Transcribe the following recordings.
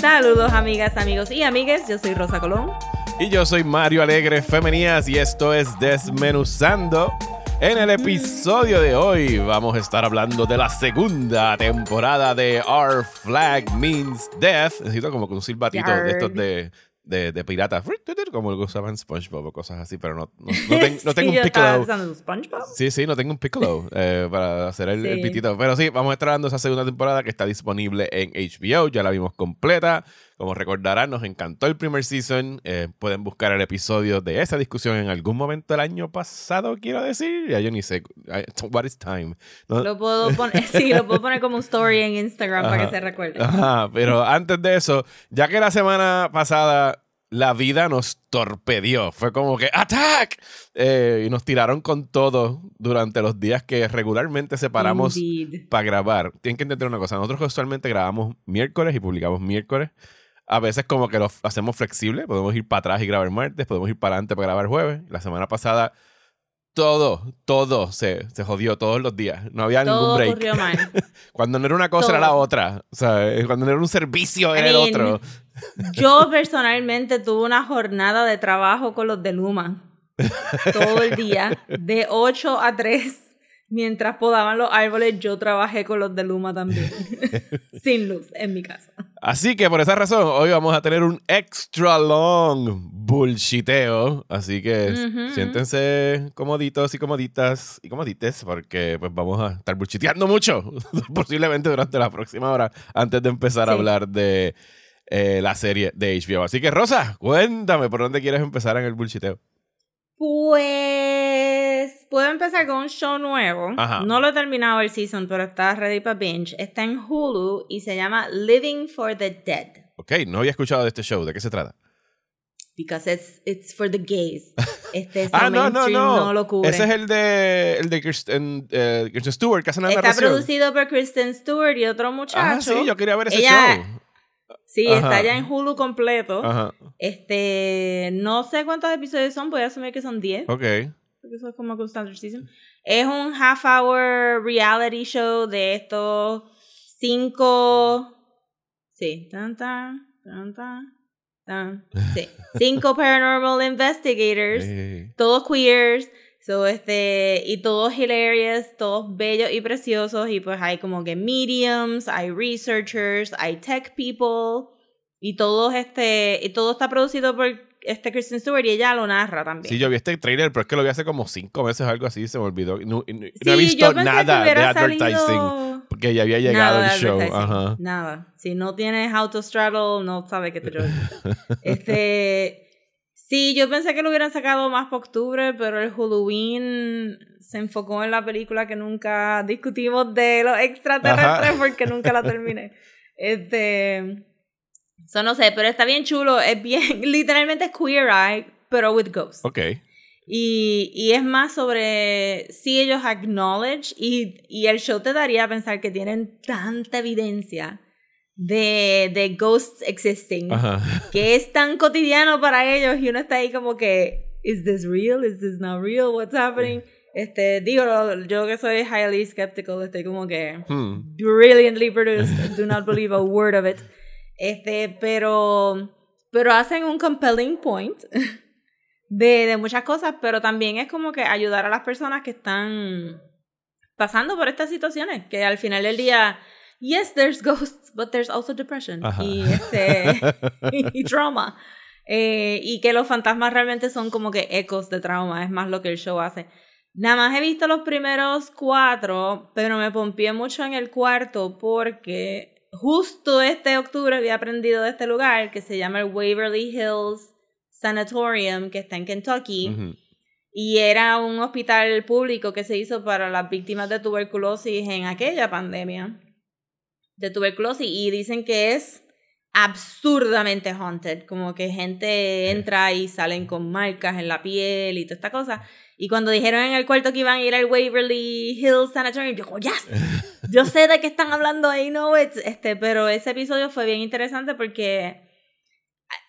Saludos amigas, amigos y amigues, yo soy Rosa Colón. Y yo soy Mario Alegre Femenías y esto es Desmenuzando. En el episodio de hoy vamos a estar hablando de la segunda temporada de Our Flag Means Death. Necesito como que un silbatito de estos de, de, de piratas, como lo usaban SpongeBob o cosas así, pero no, no, no, tengo un piccolo. SpongeBob? Sí, sí, no tengo un piccolo eh, para hacer el, el, pitito. Pero sí, vamos a estar dando esa segunda temporada que está disponible en HBO. Ya la vimos completa. Como recordarán, nos encantó el primer season. Eh, pueden buscar el episodio de esa discusión en algún momento del año pasado, quiero decir. Ya yo ni sé. What is time? Lo puedo poner, sí, lo puedo poner como un story en Instagram para que se recuerde. Ajá, pero antes de eso, ya que la semana pasada la vida nos torpedió. Fue como que ¡Attack! Eh, y nos tiraron con todo durante los días que regularmente separamos para grabar. Tienen que entender una cosa. Nosotros usualmente grabamos miércoles y publicamos miércoles. A veces como que lo hacemos flexible. Podemos ir para atrás y grabar martes. Podemos ir para adelante para grabar jueves. La semana pasada todo, todo se, se, jodió todos los días. No había ningún break. Mal. cuando no era una cosa era la otra. O sea, cuando no era un servicio era el otro. Yo personalmente tuve una jornada de trabajo con los de Luma. Todo el día, de 8 a 3. Mientras podaban los árboles, yo trabajé con los de Luma también. Sin luz en mi casa. Así que por esa razón, hoy vamos a tener un extra long bullshiteo. Así que siéntense comoditos y comoditas y comodites, porque pues vamos a estar bullshiteando mucho, posiblemente durante la próxima hora, antes de empezar a hablar de eh, la serie de HBO. Así que, Rosa, cuéntame por dónde quieres empezar en el bullshiteo. Pues puedo empezar con un show nuevo. No lo he terminado el season, pero está ready para binge. Está en Hulu y se llama Living for the Dead. Ok, no había escuchado de este show. ¿De qué se trata? Because it's, it's for the gays. Este ah, no, no, no. lo cubre. Ese es el de, el de Kristen, uh, Kristen Stewart, que hace la Está producido por Kristen Stewart y otro muchacho. Ah, sí, yo quería ver ese show. Sí, está ya en Hulu completo. Ajá. Este, no sé cuántos episodios son, voy a asumir que son 10. Ok. Porque eso es como standard season. Es un half hour reality show de estos cinco. Sí, tan tan, tan tan. Sí. Cinco paranormal investigators, todos queers So, este, y todos hilarious, todos bellos y preciosos. Y pues hay como que mediums, hay researchers, hay tech people. Y todos este, y todo está producido por este Kristen Stewart y ella lo narra también. Sí, yo vi este trailer, pero es que lo vi hace como cinco meses o algo así, se me olvidó. No, he visto nada de advertising porque ya había llegado el show. Ajá. Nada. Si no tienes Autostraddle, no sabes que te Este. Sí, yo pensé que lo hubieran sacado más para octubre, pero el Halloween se enfocó en la película que nunca discutimos de los extraterrestres porque nunca la terminé. Este. Eso no sé, pero está bien chulo. Es bien. Literalmente es Queer Eye, pero with ghosts. Ok. Y, y es más sobre si ellos acknowledge y, y el show te daría a pensar que tienen tanta evidencia de, de ghosts existing, que es tan cotidiano para ellos y uno está ahí como que, ¿is this real? ¿Is this not real? What's happening? Este, digo, yo que soy highly skeptical, estoy como que hmm. brilliantly produced, do not believe a word of it. Este, pero, pero hacen un compelling point de, de muchas cosas, pero también es como que ayudar a las personas que están pasando por estas situaciones, que al final del día yes, there's ghosts, but there's also depression y, este, y trauma. Eh, y que los fantasmas realmente son como que ecos de trauma, es más lo que el show hace. Nada más he visto los primeros cuatro, pero me pompié mucho en el cuarto porque justo este octubre había aprendido de este lugar que se llama el Waverly Hills Sanatorium, que está en Kentucky. Y era un hospital público que se hizo para las víctimas de tuberculosis en aquella pandemia de tuberculosis y dicen que es absurdamente haunted, como que gente entra y salen con marcas en la piel y toda esta cosa. Y cuando dijeron en el cuarto que iban a ir al Waverly Hills Sanatorium, yo como, yes, yo sé de qué están hablando, ahí no este, pero ese episodio fue bien interesante porque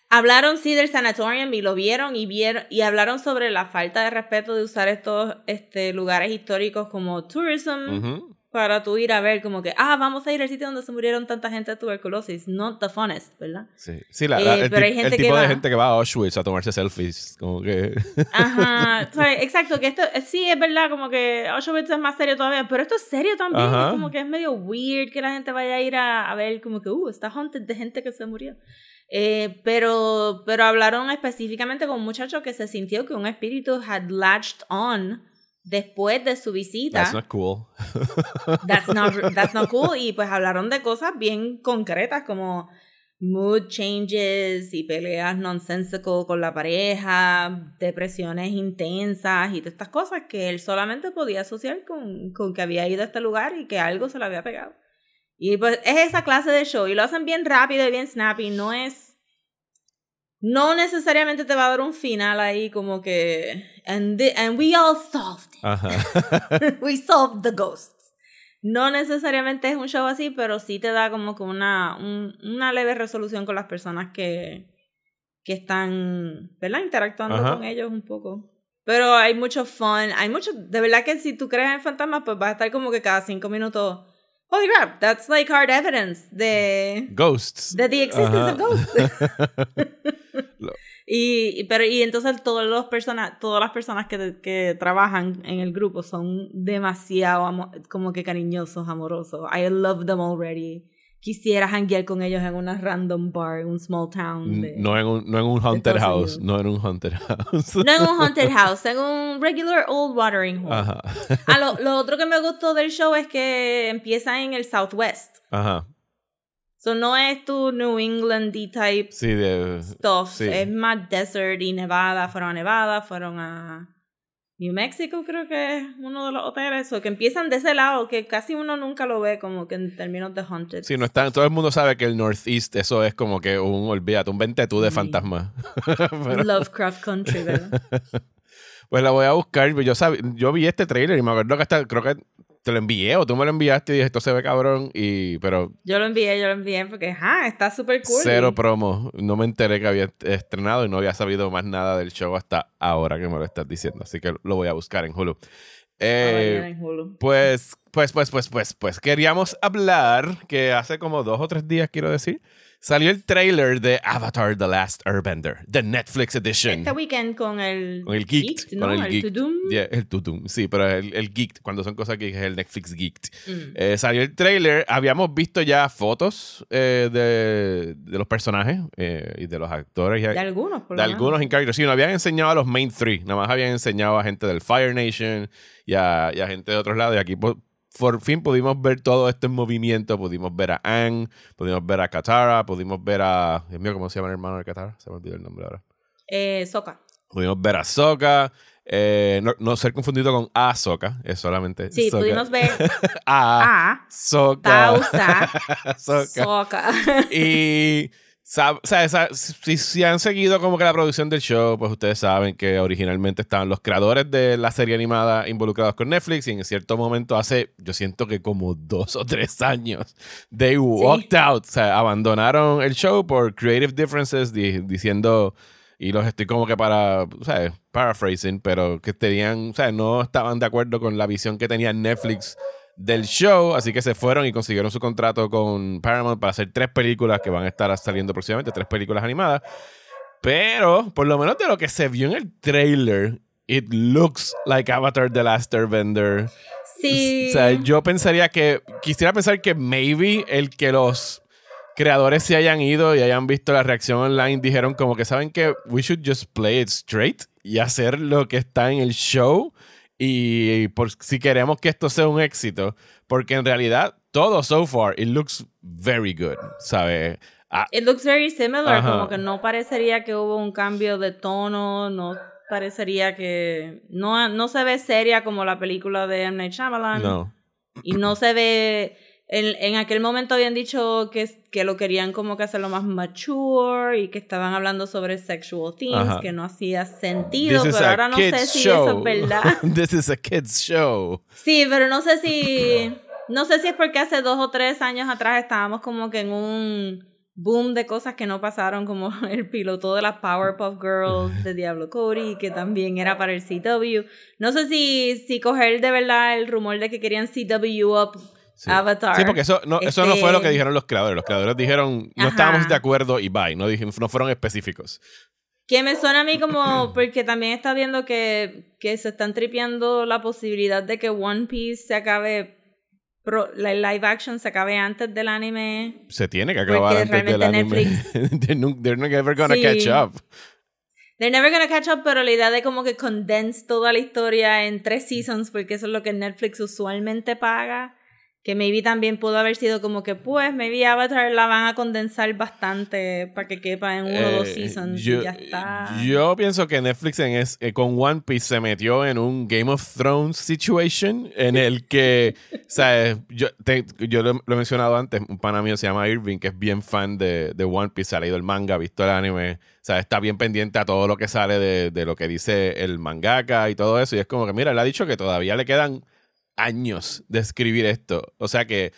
hablaron sí del sanatorium y lo vieron y vieron y hablaron sobre la falta de respeto de usar estos este, lugares históricos como tourism para tú ir a ver como que, ah, vamos a ir al sitio donde se murieron tanta gente de tuberculosis. Not the funnest, ¿verdad? Sí, sí la, eh, el, pero hay gente el tipo de gente que va a Auschwitz a tomarse selfies, como que... Ajá, exacto, que esto eh, sí es verdad, como que Auschwitz es más serio todavía, pero esto es serio también, como que es medio weird que la gente vaya a ir a, a ver como que, uh, está haunted de gente que se murió. Eh, pero, pero hablaron específicamente con un muchacho que se sintió que un espíritu had latched on después de su visita. That's not cool. that's, not, that's not cool. Y pues hablaron de cosas bien concretas como mood changes y peleas nonsensical con la pareja, depresiones intensas y todas estas cosas que él solamente podía asociar con, con que había ido a este lugar y que algo se le había pegado. Y pues es esa clase de show y lo hacen bien rápido y bien snappy, no es no necesariamente te va a dar un final ahí como que and, and we all solved it. we solved the ghosts. No necesariamente es un show así, pero sí te da como que una, una leve resolución con las personas que, que están, ¿verdad? Interactuando con ellos un poco. Pero hay mucho fun, hay mucho, de verdad que si tú crees en fantasmas, pues va a estar como que cada cinco minutos Holy crap, that's like hard evidence de ghosts. De the existence of ghosts. y, pero, y entonces todos los personas, todas las personas que, que trabajan en el grupo son demasiado como que cariñosos, amorosos. I love them already quisiera hanguear con ellos en una random bar, en un small town. no, en un, no en un haunted house, no en un haunted house. no en un haunted house, en un regular old watering hole. Ajá. ah, lo, lo, otro que me gustó del show es que empieza en el Southwest. Ajá. So no es tu New England type sí, de, stuff. Sí. Es más desert y Nevada. Fueron a Nevada, fueron a New Mexico creo que es uno de los hoteles, o que empiezan de ese lado, que casi uno nunca lo ve como que en términos de haunted. Sí, no está, todo el mundo sabe que el Northeast, eso es como que un, olvídate, un ventetú de fantasmas. Lovecraft Country, ¿verdad? pues la voy a buscar, yo, yo vi este trailer y me acuerdo que hasta, creo que te lo envié o tú me lo enviaste y dije, esto se ve cabrón y, pero... Yo lo envié, yo lo envié porque, ajá, está súper cool. Cero promo. No me enteré que había estrenado y no había sabido más nada del show hasta ahora que me lo estás diciendo. Así que lo voy a buscar en Hulu. Eh, en Hulu. Pues, pues, pues, pues, pues, pues, queríamos hablar que hace como dos o tres días, quiero decir, Salió el trailer de Avatar The Last Airbender, The Netflix Edition. Este weekend con el. Con el Geek. ¿no? Con el, el Tudum. el Tudum, sí, pero el, el Geek, cuando son cosas que es el Netflix Geek. Mm. Eh, salió el trailer. Habíamos visto ya fotos eh, de, de, los personajes eh, y de los actores. de algunos, por De algunos en character. Sí, no habían enseñado a los main three. Nada más habían enseñado a gente del Fire Nation y a, y a gente de otros lados. Y aquí por fin pudimos ver todo esto en movimiento. Pudimos ver a Ang, pudimos ver a Katara, pudimos ver a. Dios mío, ¿cómo se llama el hermano de Katara? Se me olvidó el nombre ahora. Eh, Soka. Pudimos ver a Soka. Eh, no, ser confundido con a Soka, es solamente. Sí, pudimos ver a, a Soka. Soka. y o sea, si, han seguido como que la producción del show, pues ustedes saben que originalmente estaban los creadores de la serie animada involucrados con Netflix y en cierto momento hace, yo siento que como dos o tres años, they walked out, o sea, abandonaron el show por creative differences, diciendo, y los estoy como que para, o sea, paraphrasing, pero que tenían, o sea, no estaban de acuerdo con la visión que tenía Netflix del show, así que se fueron y consiguieron su contrato con Paramount para hacer tres películas que van a estar saliendo próximamente, tres películas animadas. Pero, por lo menos de lo que se vio en el trailer, it looks like Avatar The Last Airbender. Sí. O sea, yo pensaría que, quisiera pensar que maybe el que los creadores se hayan ido y hayan visto la reacción online dijeron como que saben que we should just play it straight y hacer lo que está en el show y por, si queremos que esto sea un éxito, porque en realidad todo so far, it looks very good, ¿sabes? Ah, it looks very similar, como que no parecería que hubo un cambio de tono, no parecería que no, no se ve seria como la película de M. Night Shyamalan. No. Y no se ve en, en, aquel momento habían dicho que, que lo querían como que hacerlo más mature y que estaban hablando sobre sexual themes, que no hacía sentido, pero ahora no sé si eso es verdad. This is a kids show. Sí, pero no sé si no sé si es porque hace dos o tres años atrás estábamos como que en un boom de cosas que no pasaron, como el piloto de las Powerpuff Girls de Diablo Cody, que también era para el CW. No sé si, si coger de verdad el rumor de que querían CW up Avatar. Sí, porque eso no, eso no fue lo que Este- dijeron los creadores. Los creadores dijeron, no Ajá. estábamos de acuerdo y bye. No, no fueron específicos. Que me suena a mí como, porque también está viendo que, que se están tripeando la posibilidad de que One Piece se acabe, pro- la live action se acabe antes del anime. Se tiene que acabar antes del anime. they're, no- they're never gonna Sí. catch up. They're never gonna catch up, pero la idea de como que condense toda la historia en tres seasons, porque eso es lo que Netflix usualmente paga, que maybe también pudo haber sido como que, pues, maybe Avatar la van a condensar bastante para que quepa en uno o dos Eh, seasons yo, y ya está. yo pienso que Netflix en es- eh, con One Piece se metió en un Game of Thrones situation en el que, ¿sabes? Yo, te- yo lo, lo he mencionado antes, un pana mío se llama Irving, que es bien fan de, de One Piece, ha leído el manga, ha visto el anime, o sea, está bien pendiente a todo lo que sale de, de lo que dice el mangaka y todo eso, y es como que, mira, él ha dicho que todavía le quedan años de escribir esto, o sea que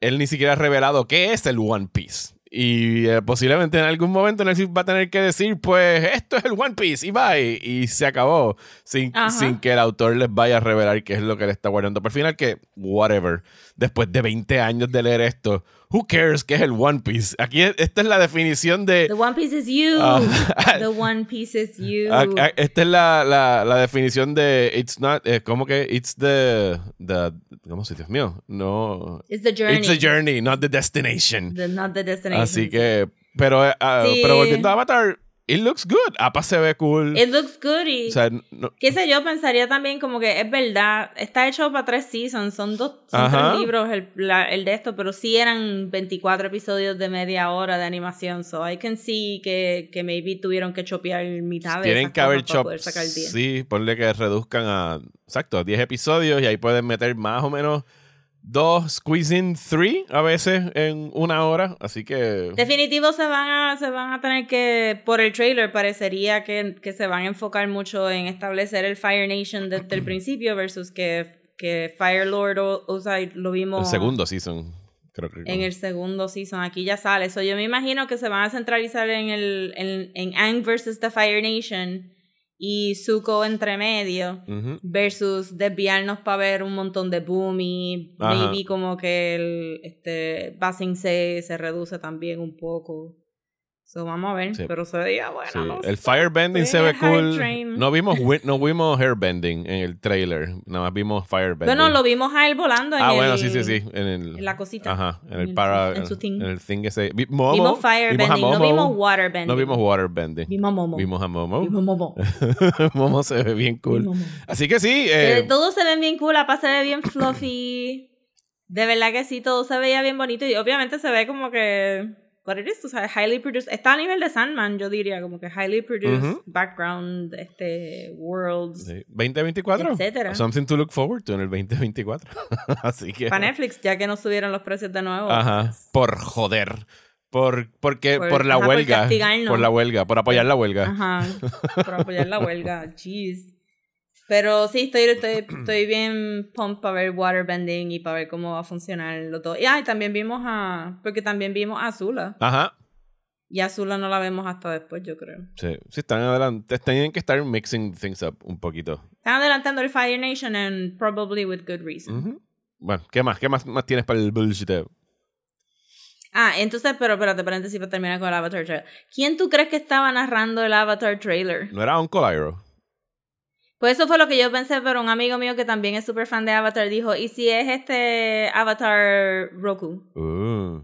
él ni siquiera ha revelado qué es el One Piece. Y eh, posiblemente en algún momento Netflix va a tener que decir, pues esto es el One Piece y bye. Y se acabó. Sin, sin que el autor les vaya a revelar qué es lo que le está guardando. Pero al final que, whatever. Después de 20 años de leer esto, who cares qué es el One Piece? Aquí es- esta es la definición de... The One Piece is you. Ah, The One Piece is you. Ah, ah, Esta es la, la, la definición de it's not, eh, ¿cómo que? It's the, the, ¿cómo se Dios mío? No, It's the journey. it's the journey, not the destination. The- not the destination. Así que, pero, ah, Sí. pero volviendo a Avatar, it looks good. Apa se ve cool. It looks good y... o sea, no- qué sé yo, pensaría también como que es verdad, está hecho para tres seasons, son dos, son tres libros el, la- el de esto, pero sí eran 24 episodios de media hora de animación, so I can see que, que maybe tuvieron que chopear mitad de tienen que haber 10. Sí, ponle que reduzcan a, exacto, 10 episodios y ahí pueden meter más o menos dos, squeezing three a veces en una hora. Así que. Definitivo se van a, se van a tener que, por el trailer parecería que, que se van a enfocar mucho en establecer el Fire Nation desde el principio versus que, que Fire Lord o, o sea, lo vimos El segundo season, creo que. en el segundo season. Aquí ya sale. So, yo me imagino que se van a centralizar en el en, en Aang versus the Fire Nation y Zuko entre medio versus desviarnos para ver un montón de boom y Ajá. maybe como que el este Basing se, se reduce también un poco. So, vamos a ver, Sí. pero se veía bueno. Sí, no El firebending se ve cool. train. No vimos, no vimos hairbending en el trailer. Nada más vimos firebending. Bueno, lo vimos a él volando en Ah, el, bueno, sí, sí, sí. En, el, en la cosita. Ajá, en En el el- para. en su thing. En el thing ese. Vi- Momo, Vimos firebending, a no vimos waterbending. No vimos waterbending. Vimos Momo. Vimos a Momo. Vimos Momo. Momo se ve bien cool. Así que sí. Eh, todos se ven bien cool, Apa se ve bien fluffy. De verdad que sí, todo se veía bien bonito. Y obviamente se ve como que. What it is, o sea, highly produced. Está a nivel de Sandman, yo diría, como que highly produced background, este, worlds. sí. 2024. Etcétera. Something to look forward to en el 2024. Así que. Para Netflix, ya que no subieron los precios de nuevo. Ajá. Por joder. Por, porque, por, Por- la ajá, por huelga. castigarnos. por la huelga. Por apoyar la huelga. Ajá. Por apoyar la huelga. Jeez. Pero sí, estoy, estoy, estoy bien pumped para ver Waterbending y para ver cómo va a funcionar lo todo. Y, ah, y también vimos a. Porque también vimos a Azula. Ajá. Y a Azula no la vemos hasta después, yo creo. Sí, sí, están adelante. Tienen que estar mixing things up un poquito. Están adelantando el Fire Nation and probably with good reason. Bueno, ¿qué más? ¿Qué más, más tienes para el bullshit? Ah, entonces, pero espérate, paréntesis para terminar con el Avatar trailer. ¿Quién tú crees que estaba narrando el Avatar trailer? ¿No era Uncle Iroh? Pues eso fue lo que yo pensé, pero un amigo mío que también es súper fan de Avatar dijo, ¿y si es este Avatar Roku? Uh.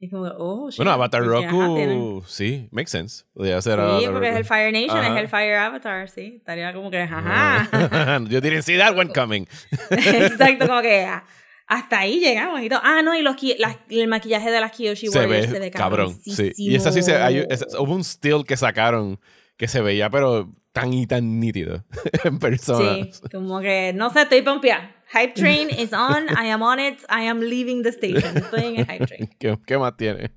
Y como, oh, shit. Bueno, Avatar tienen- Roku, sí, makes sense. Podría ser Sí, Avatar porque es el Roku. Fire Nation, Ajá. es el Fire Avatar, sí. Estaría como que, ajá. Yo didn't see that one coming. Exacto, como que ah, hasta ahí llegamos y todo. Ah, no, y los, las- el maquillaje de las Kyoshi se Warriors ve, se ve cabrón. Sí. Y esa sí se. hay- esa- hubo un still que sacaron que se veía, pero tan y tan nítido en persona. Sí, como que, no sé, estoy pompeada. Hype train is on, I am on it, I am leaving the station. Estoy en el hype train. ¿Qué, qué más tiene?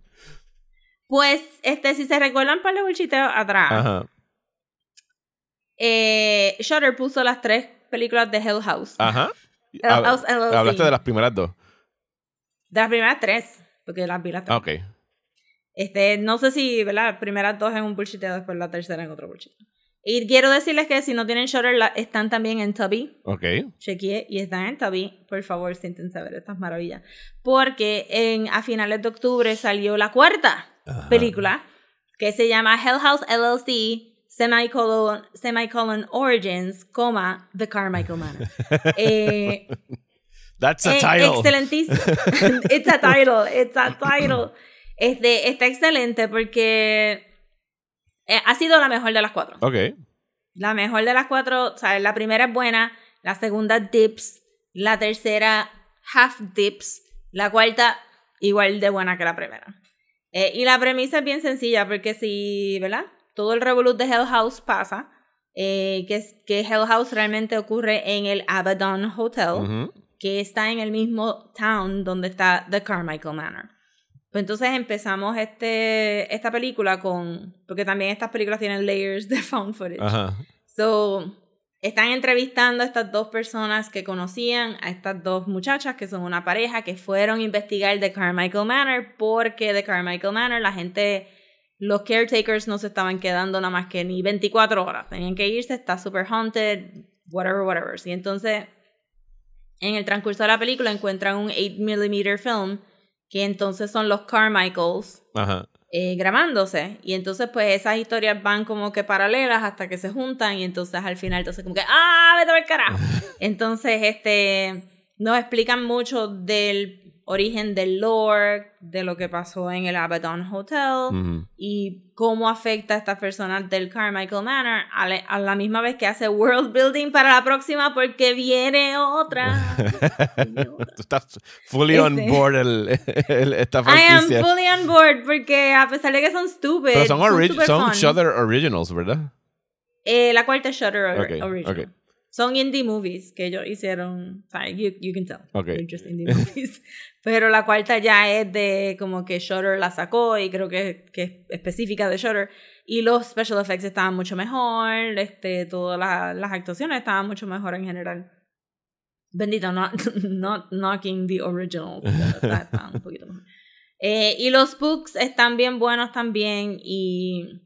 Pues, este, si se recuerdan para el bolchiteo atrás, Ajá. eh, Shutter puso las tres películas de Hell House. Ajá. Hell House LLC. Hablaste de las primeras dos. De las primeras tres, porque las vi las tres. Ah, ok. Este, no sé si, ¿verdad? Primeras dos en un bullshiteo, después la tercera en otro bullshiteo. Y quiero decirles que si no tienen Shutter, están también en Tubby. Ok. Chequeé y están en Tubby. Por favor, siéntense ver estas maravillas. Porque en, a finales de octubre salió la cuarta película que se llama Hell House LLC semicolon, semicolon Origins, coma, The Carmichael Manor. Eh, That's a eh, title. Excelentísimo. It's a title. It's a title. Este, está excelente porque eh, ha sido la mejor de las cuatro. Ok. La mejor de las cuatro, o sea, la primera es buena, la segunda dips, la tercera half dips, la cuarta igual de buena que la primera. Eh, y la premisa es bien sencilla porque si, ¿verdad? Todo el revolut de Hell House pasa, eh, que, es, que Hell House realmente ocurre en el Abaddon Hotel, que está en el mismo town donde está The Carmichael Manor. Pues entonces empezamos este, esta película con, porque también estas películas tienen layers de found footage. So, están entrevistando a estas dos personas que conocían, a estas dos muchachas que son una pareja que fueron a investigar The Carmichael Manor porque The Carmichael Manor la gente, los caretakers no se estaban quedando nada más que ni 24 horas, tenían que irse, está super haunted, whatever, whatever. Y entonces, en el transcurso de la película encuentran un 8mm film que entonces son los Carmichaels eh, grabándose. Y entonces, pues esas historias van como que paralelas hasta que se juntan y entonces al final, entonces como que, ¡ah, vete al carajo! entonces, este, nos explican mucho del origen del lore, de lo que pasó en el Abaddon Hotel y cómo afecta a estas personas del Carmichael Manor a, la misma vez que hace world building para la próxima porque viene otra. Tú estás fully on este. board el, esta franquicia. I am fully on board porque a pesar de que son stupid, Pero son, son, Shudder Originals, ¿verdad? Eh, la cuarta es Shudder Original. Son indie movies que ellos hicieron. You, you can tell. Okay. just indie movies. Pero la cuarta ya es de como que Shutter la sacó y creo que, que es específica de Shutter. Y los special effects estaban mucho mejor. Este, todas las actuaciones estaban mucho mejor en general. Bendito, not, not knocking the original. un poquito mejor. Eh, y los books están bien buenos también. Y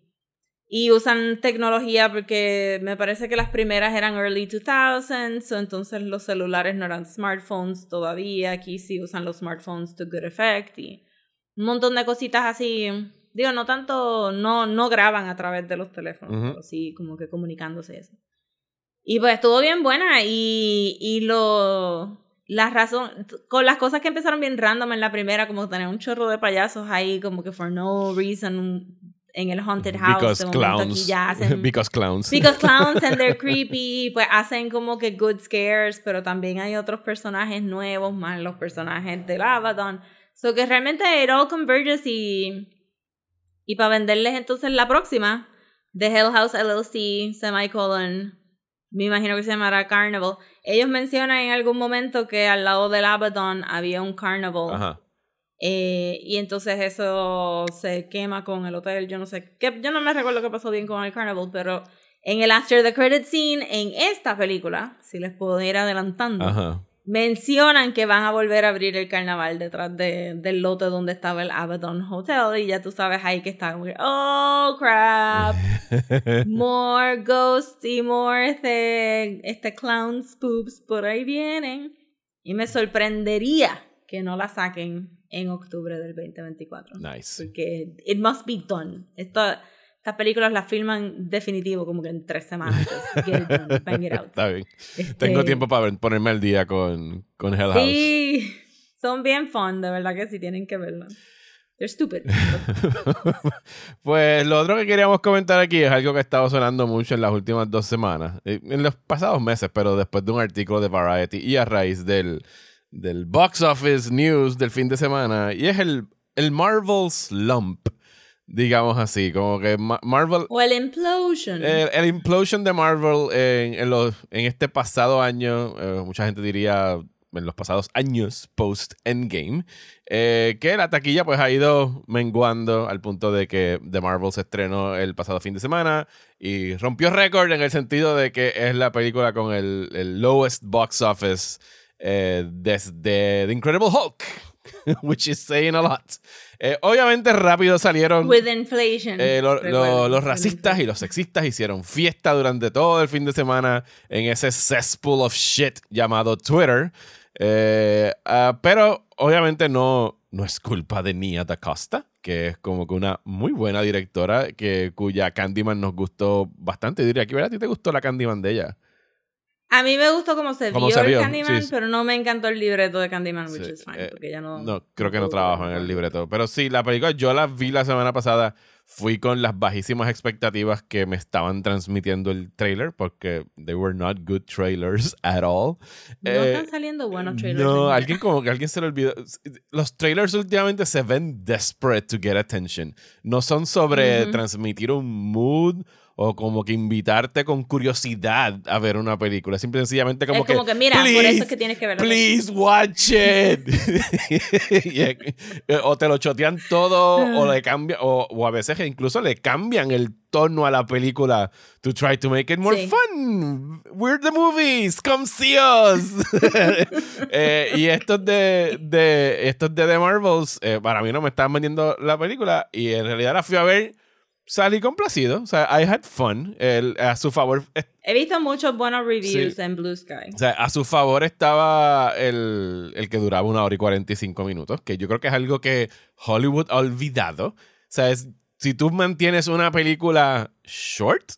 y usan tecnología porque me parece que las primeras eran early 2000s, entonces los celulares no eran smartphones todavía, aquí sí usan los smartphones to good effect y un montón de cositas así. Digo, no tanto, no, no graban a través de los teléfonos, pero sí como que comunicándose eso. Y pues estuvo bien buena y, y lo... La razón, con las cosas que empezaron bien random en la primera, como tener un chorro de payasos ahí, como que for no reason, en el haunted house. Because clowns. ya hacen, because clowns. Because clowns and they're creepy. Pues hacen como que good scares, pero también hay otros personajes nuevos, más los personajes del Abaddon. So que realmente it all converges y. Y para venderles entonces la próxima, The Hell House LLC, semicolon, me imagino que se llamará Carnival. Ellos mencionan en algún momento que al lado del Abaddon había un Carnival. Ajá. Eh, y entonces eso se quema con el hotel, yo no sé, qué, yo no me recuerdo qué pasó bien con el Carnival, pero en el After the Credit Scene, en esta película, si les puedo ir adelantando, mencionan que van a volver a abrir el carnaval detrás de, del lote donde estaba el Abaddon Hotel y ya tú sabes ahí que está como oh crap, more ghosts y more este, este clown spoops por ahí vienen. Y me sorprendería que no la saquen en octubre del 2024. Nice. Porque it must be done. Esto, estas películas las filman definitivo como que en tres semanas. Get it done, bang it out. Está bien. Tengo este, tiempo para ponerme al día con, con Hell House. Sí, son bien fun, de verdad que sí tienen que verlo. They're stupid. pues lo otro que queríamos comentar aquí es algo que ha estado sonando mucho en las últimas dos semanas, eh, en los pasados meses, pero después de un artículo de Variety y a raíz del del box office news del fin de semana y es el, el Marvel Slump, digamos así, como que Marvel... O el Implosion. El, Implosion de Marvel en, en, los, en este pasado año, eh, mucha gente diría en los pasados años post-Endgame, eh, que la taquilla pues ha ido menguando al punto de que The Marvel se estrenó el pasado fin de semana y rompió récord en el sentido de que es la película con el, el lowest box office eh, desde The Incredible Hulk, which is saying a lot. Eh, obviamente rápido salieron With inflation. eh, lo- lo- los racistas y los sexistas hicieron fiesta durante todo el fin de semana en ese cesspool of shit llamado Twitter. Ah, pero obviamente no, no es culpa de Nia Da Costa, que es como que una muy buena directora que, cuya Candyman nos gustó bastante. Yo diría que ¿verdad? a ti te gustó la Candyman de ella. A mí me gustó cómo se vio se el Candyman, sí. pero no me encantó el libreto de Candyman, which Sí, is fine, eh, porque ya no... No, creo que no trabajo en el libreto. Pero sí, la película yo la vi la semana pasada. Fui con las bajísimas expectativas que me estaban transmitiendo el trailer porque they were not good trailers at all. No Eh, están saliendo buenos trailers. No, en alguien como que alguien se le olvidó. Los trailers últimamente se ven desperate to get attention. No son sobre Ujú. transmitir un mood o como que invitarte con curiosidad a ver una película. Simple y sencillamente como es como que, mira, por "Please, eso es que tienes que verlo. Please watch it. O te lo chotean todo, o le cambian, o, o a veces incluso le cambian el tono a la película to try to make it more Sí. fun. We're the movies, come see us. Eh, y estos de, de estos de The Marvels, eh, para mí no me estaban vendiendo la película y en realidad la fui a ver. Salí complacido, o sea, I had fun. El- a su favor He visto muchos buenos reviews Sí. en Blue Sky. o sea, a su favor estaba el, el que duraba una hora y 45 minutos, que yo creo que es algo que Hollywood ha olvidado. O sea, es- si tú mantienes una película short,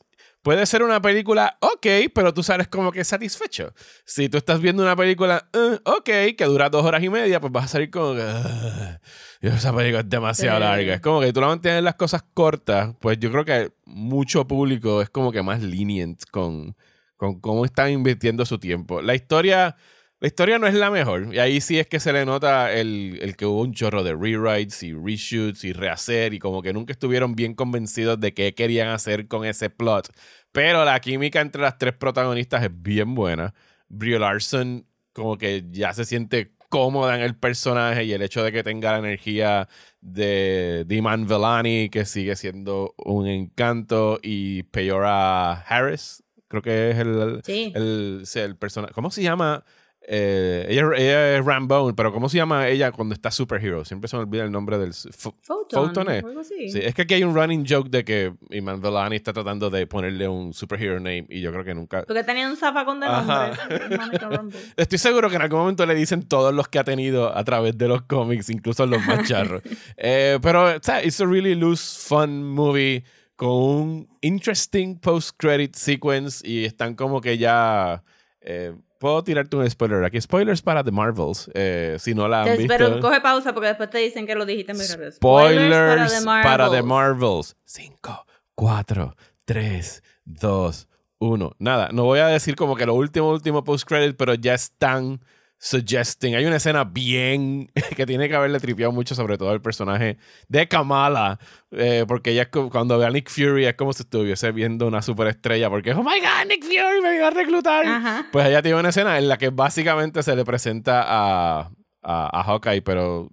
puede ser una película ok, pero tú sales como que satisfecho. Si tú estás viendo una película eh, ok, que dura dos horas y media, pues vas a salir como que... "Ah, esa película es demasiado Sí. larga. Es como que tú la mantienes las cosas cortas, pues yo creo que mucho público es como que más lenient con, con cómo están invirtiendo su tiempo. La historia, la historia no es la mejor. Y ahí sí es que se le nota el, el que hubo un chorro de rewrites y reshoots y rehacer y como que nunca estuvieron bien convencidos de qué querían hacer con ese plot. Pero la química entre las tres protagonistas es bien buena. Brie Larson como que ya se siente cómoda en el personaje y el hecho de que tenga la energía de Diman Velani, que sigue siendo un encanto, y Peora Harris, creo que es el, Sí. el, sí, el personaje. ¿Cómo se llama? Eh, ella, ella es Rambo, pero ¿cómo se llama ella cuando está superhero? Siempre se me olvida el nombre del... Photon. Photon, eh. Sí, es que aquí hay un running joke de que Iman Velani está tratando de ponerle un superhero name y yo creo que nunca... Porque tenía un zafacón de nombre. Estoy seguro que en algún momento le dicen todos los que ha tenido a través de los cómics, incluso los más charros. Eh, pero, o sea, it's a really loose, fun movie con un interesting post-credit sequence y están como que ya... eh, Puedo tirarte un spoiler aquí. Spoilers para The Marvels. eh, si no la han visto. Pero coge pausa porque después te dicen que lo dijiste muy rápido. Spoilers para The Marvels. Marvels. 5, 4, 3, 2, 1. Nada, no voy a decir como que lo último, último post-credit, pero ya están suggesting. Hay una escena bien que tiene que haberle tripeado mucho, sobre todo el personaje de Kamala, eh, porque ella es cuando ve a Nick Fury es como si estuviese viendo una superestrella, porque oh my god, Nick Fury me iba a reclutar. Ajá. Pues ella tiene una escena en la que básicamente se le presenta a, a, a Hawkeye, pero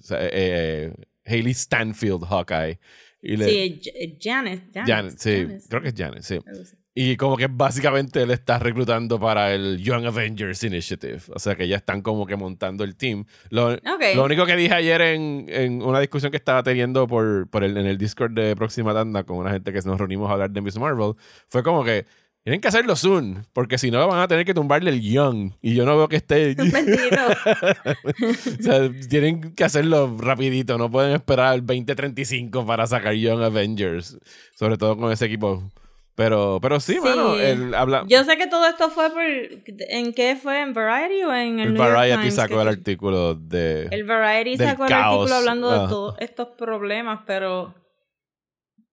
sea, eh, Hayley Stanfield Hawkeye. Y le, Sí, Janet. Janet, Janet, sí, Janet. creo que es Janet, sí. Y como que básicamente él está reclutando para el Young Avengers Initiative. O sea que ya están como que montando el team. Lo, único que dije ayer en, en una discusión que estaba teniendo por, por el, en el Discord de Próxima Tanda con una gente que nos reunimos a hablar de Miss Marvel, fue como que tienen que hacerlo soon, porque si no van a tener que tumbarle el Young. Y yo no veo que esté... O sea, tienen que hacerlo rapidito, no pueden esperar al 2035 para sacar Young Avengers, sobre todo con ese equipo. Pero, pero sí, Sí. mano, el habla... Yo sé que todo esto fue por. ¿En qué fue? ¿En Variety o en el, el New York Variety Times? sacó el artículo de... El Variety del sacó el artículo hablando Ah. de todos estos problemas, pero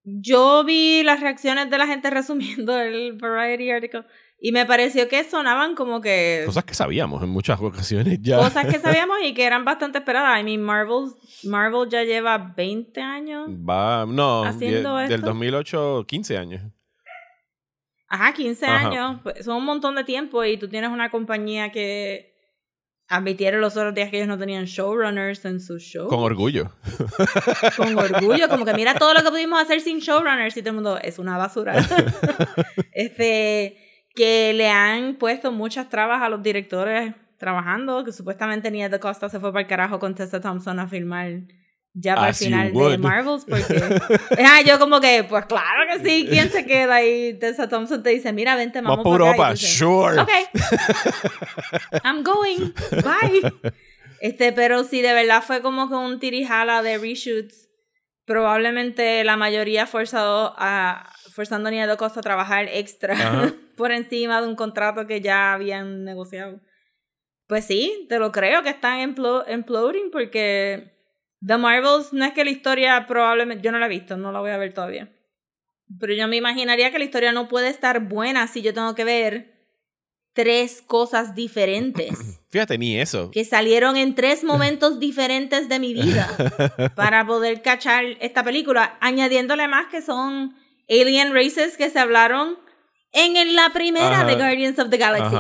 yo vi las reacciones de la gente resumiendo el Variety article y me pareció que sonaban como que Cosas que sabíamos en muchas ocasiones ya. cosas que sabíamos y que eran bastante esperadas. I mean, Marvel, Marvel ya lleva 20 años. Va, no, Haciendo del esto. 2008, 15 años. Ajá, 15 Ajá. años. pues, son un montón de tiempo y tú tienes una compañía que admitieron los otros días que ellos no tenían showrunners en sus shows. Con orgullo. con orgullo, como que mira todo lo que pudimos hacer sin showrunners y todo el mundo es una basura. este, que le han puesto muchas trabas a los directores trabajando, que supuestamente Nia de Costa se fue para el carajo con Tessa Thompson a filmar ya para el final de Marvels, porque ah, yo como que, pues claro que sí, ¿quién se queda ahí? Tessa Thompson te dice, mira, vente, vamos, para Europa, sure. Ok, I'm going, bye. Este, pero sí, de verdad fue como que un tirijala de reshoots. Probablemente la mayoría forzado a, forzando a Nia Costa a trabajar extra por encima de un contrato que ya habían negociado. Pues sí, te lo creo que están imploding porque The Marvels no es que la historia probablemente, yo no la he visto, no la voy a ver todavía. Pero yo me imaginaría que la historia no puede estar buena si yo tengo que ver tres cosas diferentes. Fíjate, ni eso. Que salieron en tres momentos diferentes de mi vida para poder cachar esta película, añadiéndole más que son alien races que se hablaron en la primera de Guardians of the Galaxy.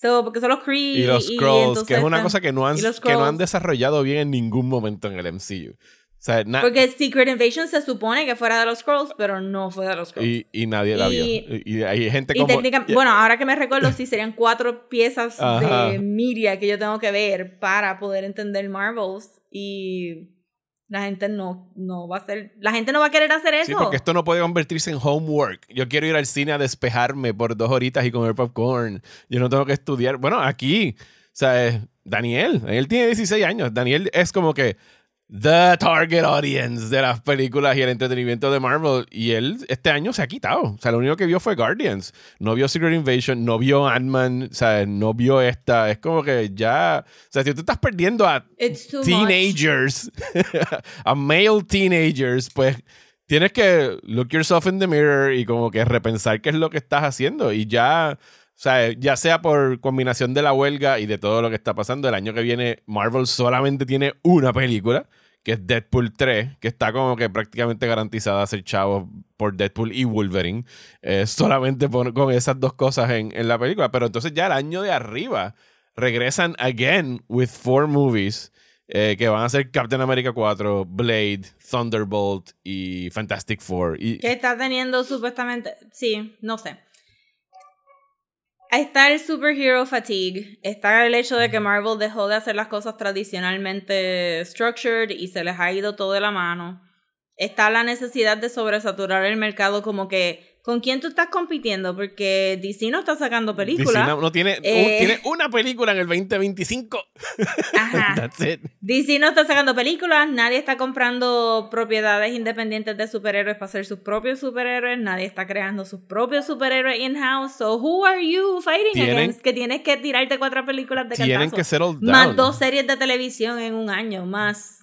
So, porque son los Kree y los Scrolls, que es una cosa que no, han, que no han desarrollado bien en ningún momento en el MCU. O sea, porque Secret Invasion se supone que fuera de los Scrolls, pero no fue de los Scrolls. Y, y nadie la vio. Y, hay gente como... Bueno, ahora que me recuerdo, sí, serían cuatro piezas de media que yo tengo que ver para poder entender Marvels. Y la gente no, no va a hacer, la gente no va a querer hacer eso. Sí, porque esto no puede convertirse en homework. Yo quiero ir al cine a despejarme por dos horitas y comer popcorn. Yo no tengo que estudiar. Bueno, aquí, o sea, Daniel, él tiene 16 años. Daniel es como que, the target audience de las películas y el entretenimiento de Marvel. Y él este año se ha quitado. O sea, lo único que vio fue Guardians. No vio Secret Invasion, no vio Ant-Man, o sea, no vio esta. Es como que ya. O sea, si tú estás perdiendo a teenagers, a male teenagers, pues tienes que look yourself in the mirror y como que repensar qué es lo que estás haciendo. Y ya. O sea, ya sea por combinación de la huelga y de todo lo que está pasando, el año que viene Marvel solamente tiene una película que es Deadpool 3, que está como que prácticamente garantizada a ser chavo por Deadpool y Wolverine, eh, solamente con esas dos cosas en, en, la película. Pero entonces ya el año de arriba regresan again with four movies. Eh, que van a ser Captain America 4, Blade, Thunderbolt y Fantastic Four. Que está teniendo supuestamente. Sí, no sé. Está el superhero fatigue, está el hecho de que Marvel dejó de hacer las cosas tradicionalmente structured y se les ha ido todo de la mano. Está la necesidad de sobresaturar el mercado como que ¿Con quién tú estás compitiendo? Porque DC no está sacando películas. DC no, tiene, eh, tiene una película en el 2025. Ajá. That's it. DC no está sacando películas, nadie está comprando propiedades independientes de superhéroes para hacer sus propios superhéroes, nadie está creando sus propios superhéroes in-house. So, who are you fighting against? Que tienes que tirarte cuatro películas de Tienen que settle down. Más dos series de televisión en un año, más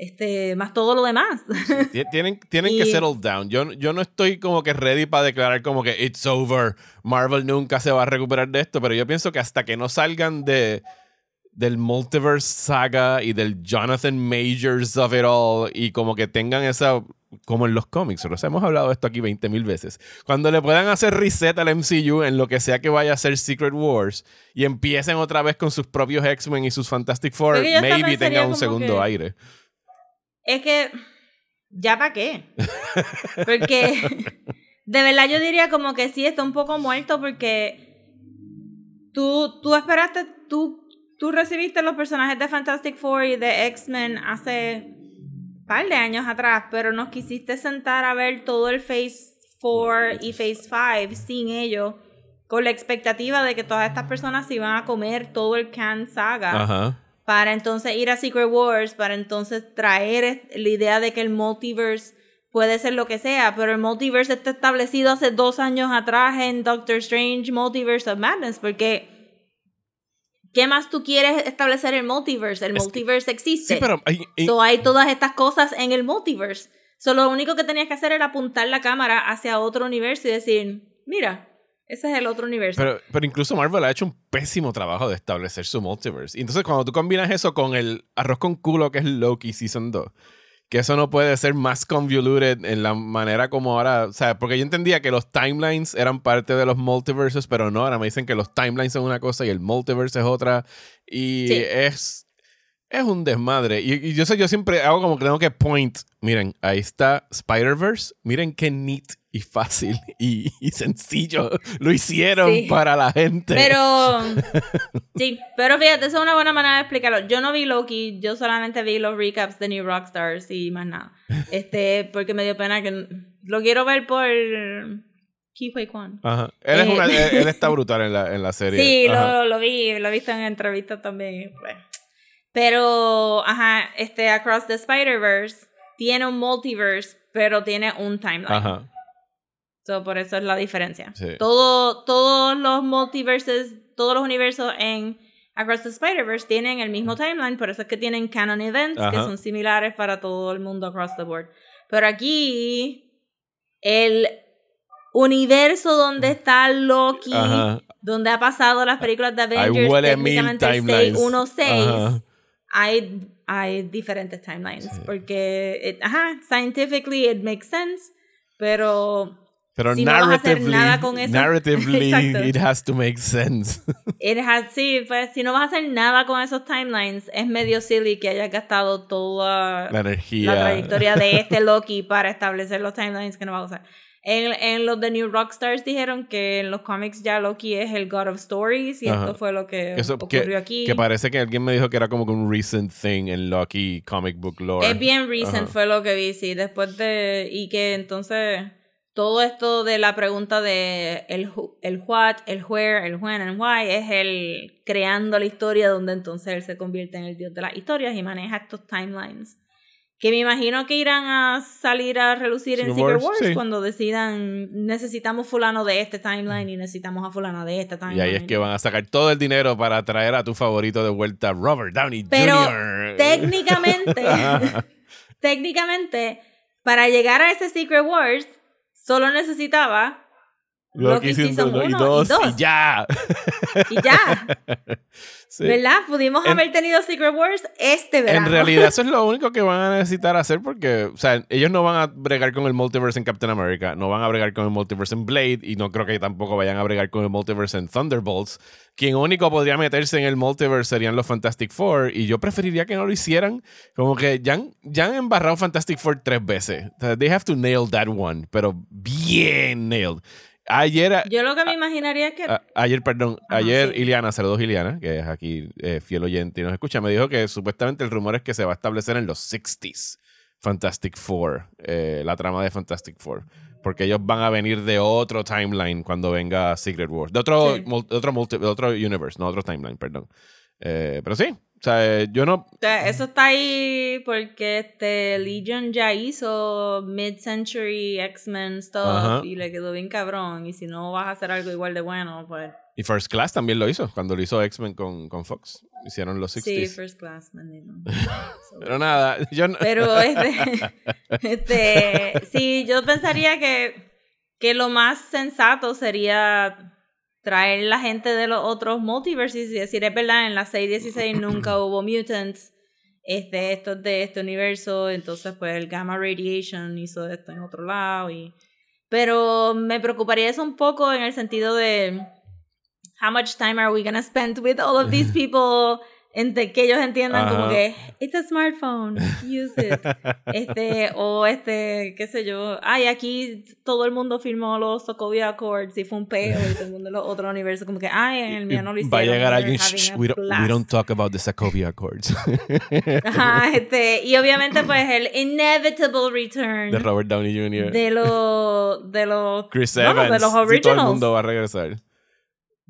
este, más todo lo demás. tienen tienen que settle down. Yo, yo no estoy como que ready para declarar como que it's over. Marvel nunca se va a recuperar de esto, pero yo pienso que hasta que no salgan de del multiverse saga y del Jonathan Majors of it all y como que tengan esa como en los cómics, o hemos hablado de esto aquí 20 mil veces. Cuando le puedan hacer reset al MCU en lo que sea que vaya a ser Secret Wars y empiecen otra vez con sus propios X-Men y sus Fantastic Four, maybe tengan un segundo aire. Es que, ¿ya para qué? Porque, de verdad yo diría como que sí, está un poco muerto porque tú, tú esperaste, tú, tú recibiste los personajes de Fantastic Four y de X-Men hace un par de años atrás, pero nos quisiste sentar a ver todo el Phase 4 y Phase 5 sin ellos con la expectativa de que todas estas personas se iban a comer todo el Can Saga. Ajá para entonces ir a Secret Wars, para entonces traer la idea de que el multiverse puede ser lo que sea, pero el multiverse está establecido hace dos años atrás en Doctor Strange Multiverse of Madness, porque ¿qué más tú quieres establecer el multiverse? El multiverse existe. Sí, pero hay, hay todas estas cosas en el multiverse. So, lo único que tenías que hacer era apuntar la cámara hacia otro universo y decir, mira, ese es el otro universo. Pero, pero incluso Marvel ha hecho un pésimo trabajo de establecer su multiverse. Y entonces cuando tú combinas eso con el arroz con culo que es Loki Season 2, que eso no puede ser más convoluted en la manera como ahora, o sea, porque yo entendía que los timelines eran parte de los multiverses, pero no, ahora me dicen que los timelines son una cosa y el multiverse es otra. Y es es un desmadre. Y, yo sé, yo siempre hago como que tengo que point. Miren, ahí está Spider-Verse. Miren qué neat y fácil y, sencillo lo hicieron para la gente. Pero, sí, pero fíjate, esa es una buena manera de explicarlo. Yo no vi Loki, yo solamente vi los recaps de New Rockstars y más nada. Este, porque me dio pena que lo quiero ver por. Ajá. Él, es una, él, está brutal en la, en la serie. Sí, lo, lo, vi, lo he visto en entrevistas también. Pero, ajá, este Across the Spider-Verse tiene un multiverse, pero tiene un timeline. Ajá. So, por eso es la diferencia. Todo, todos los multiverses, todos los universos en Across the Spider-Verse tienen el mismo timeline, por eso es que tienen canon events que son similares para todo el mundo across the board. Pero aquí, el universo donde está Loki, donde ha pasado las películas de Avengers, técnicamente 616, hay, hay diferentes timelines. Porque, ajá, scientifically it makes sense, pero pero si narratively, no vas a hacer nada con eso, narratively it has to make sense. It has, sí, pues si no vas a hacer nada con esos timelines, es medio silly que hayas gastado toda la energía, la trayectoria de este Loki para establecer los timelines que no vas a usar. En, en, los de New Rockstars dijeron que en los cómics ya Loki es el God of Stories y esto fue lo que ocurrió aquí. Que parece que alguien me dijo que era como que un recent thing en Loki comic book lore. Es bien recent, fue lo que vi, sí. Después de. Y que entonces todo esto de la pregunta de el, el what, el where, el when and why es el creando la historia donde entonces él se convierte en el dios de las historias y maneja estos timelines. Que me imagino que irán a salir a relucir en Secret Wars, cuando decidan necesitamos fulano de este timeline y necesitamos a fulano de esta timeline. Y ahí es que van a sacar todo el dinero para traer a tu favorito de vuelta, Robert Downey Pero técnicamente, técnicamente, para llegar a ese Secret Wars, solo necesitaba Loki, Season 1 y 2 y, ya. Y ya. ¿Verdad? Pudimos haber tenido Secret Wars este verano. En realidad eso es lo único que van a necesitar hacer porque, o sea, ellos no van a bregar con el multiverse en Captain America, no van a bregar con el multiverse en Blade y no creo que tampoco vayan a bregar con el multiverse en Thunderbolts. Quien único podría meterse en el multiverse serían los Fantastic Four y yo preferiría que no lo hicieran. Como que ya han, ya han embarrado Fantastic Four tres veces. they have to nail that one, pero bien nailed. Ayer. Yo lo que me imaginaría es que. ayer, perdón. ayer Iliana, saludos Iliana, que es aquí eh, fiel oyente y nos escucha, me dijo que supuestamente el rumor es que se va a establecer en los 60s Fantastic Four, eh, la trama de Fantastic Four. Porque ellos van a venir de otro timeline cuando venga Secret Wars. De otro, otro, de otro universe, no otro timeline, perdón. Eh, pero sí, o sea, yo no. O sea, eso está ahí porque este Legion ya hizo mid-century X-Men stuff y le quedó bien cabrón. Y si no vas a hacer algo igual de bueno, pues. Y First Class también lo hizo, cuando lo hizo X-Men con, con Fox. Hicieron los 60 Sí, First Class, Pero nada, yo no. Pero este. este sí, yo pensaría que, que lo más sensato sería traer la gente de los otros multiverses y decir, es verdad, en la 616 nunca hubo mutants, este, estos de este universo, entonces pues el gamma radiation hizo esto en otro lado y... Pero me preocuparía eso un poco en el sentido de how much time are we gonna spend with all of these people entre que ellos entiendan como que it's a smartphone, use it. Este, o este, qué sé yo, ay, aquí todo el mundo firmó los Sokovia Accords y fue un peo y todo el mundo los otros universos como que, ay, en el mío no lo hicieron. Va a llegar alguien, we don't, we don't, talk about the Sokovia Accords. Ajá, este, y obviamente pues el inevitable return de Robert Downey Jr. De los, de los, Chris Evans, de los originals. todo el mundo va a regresar.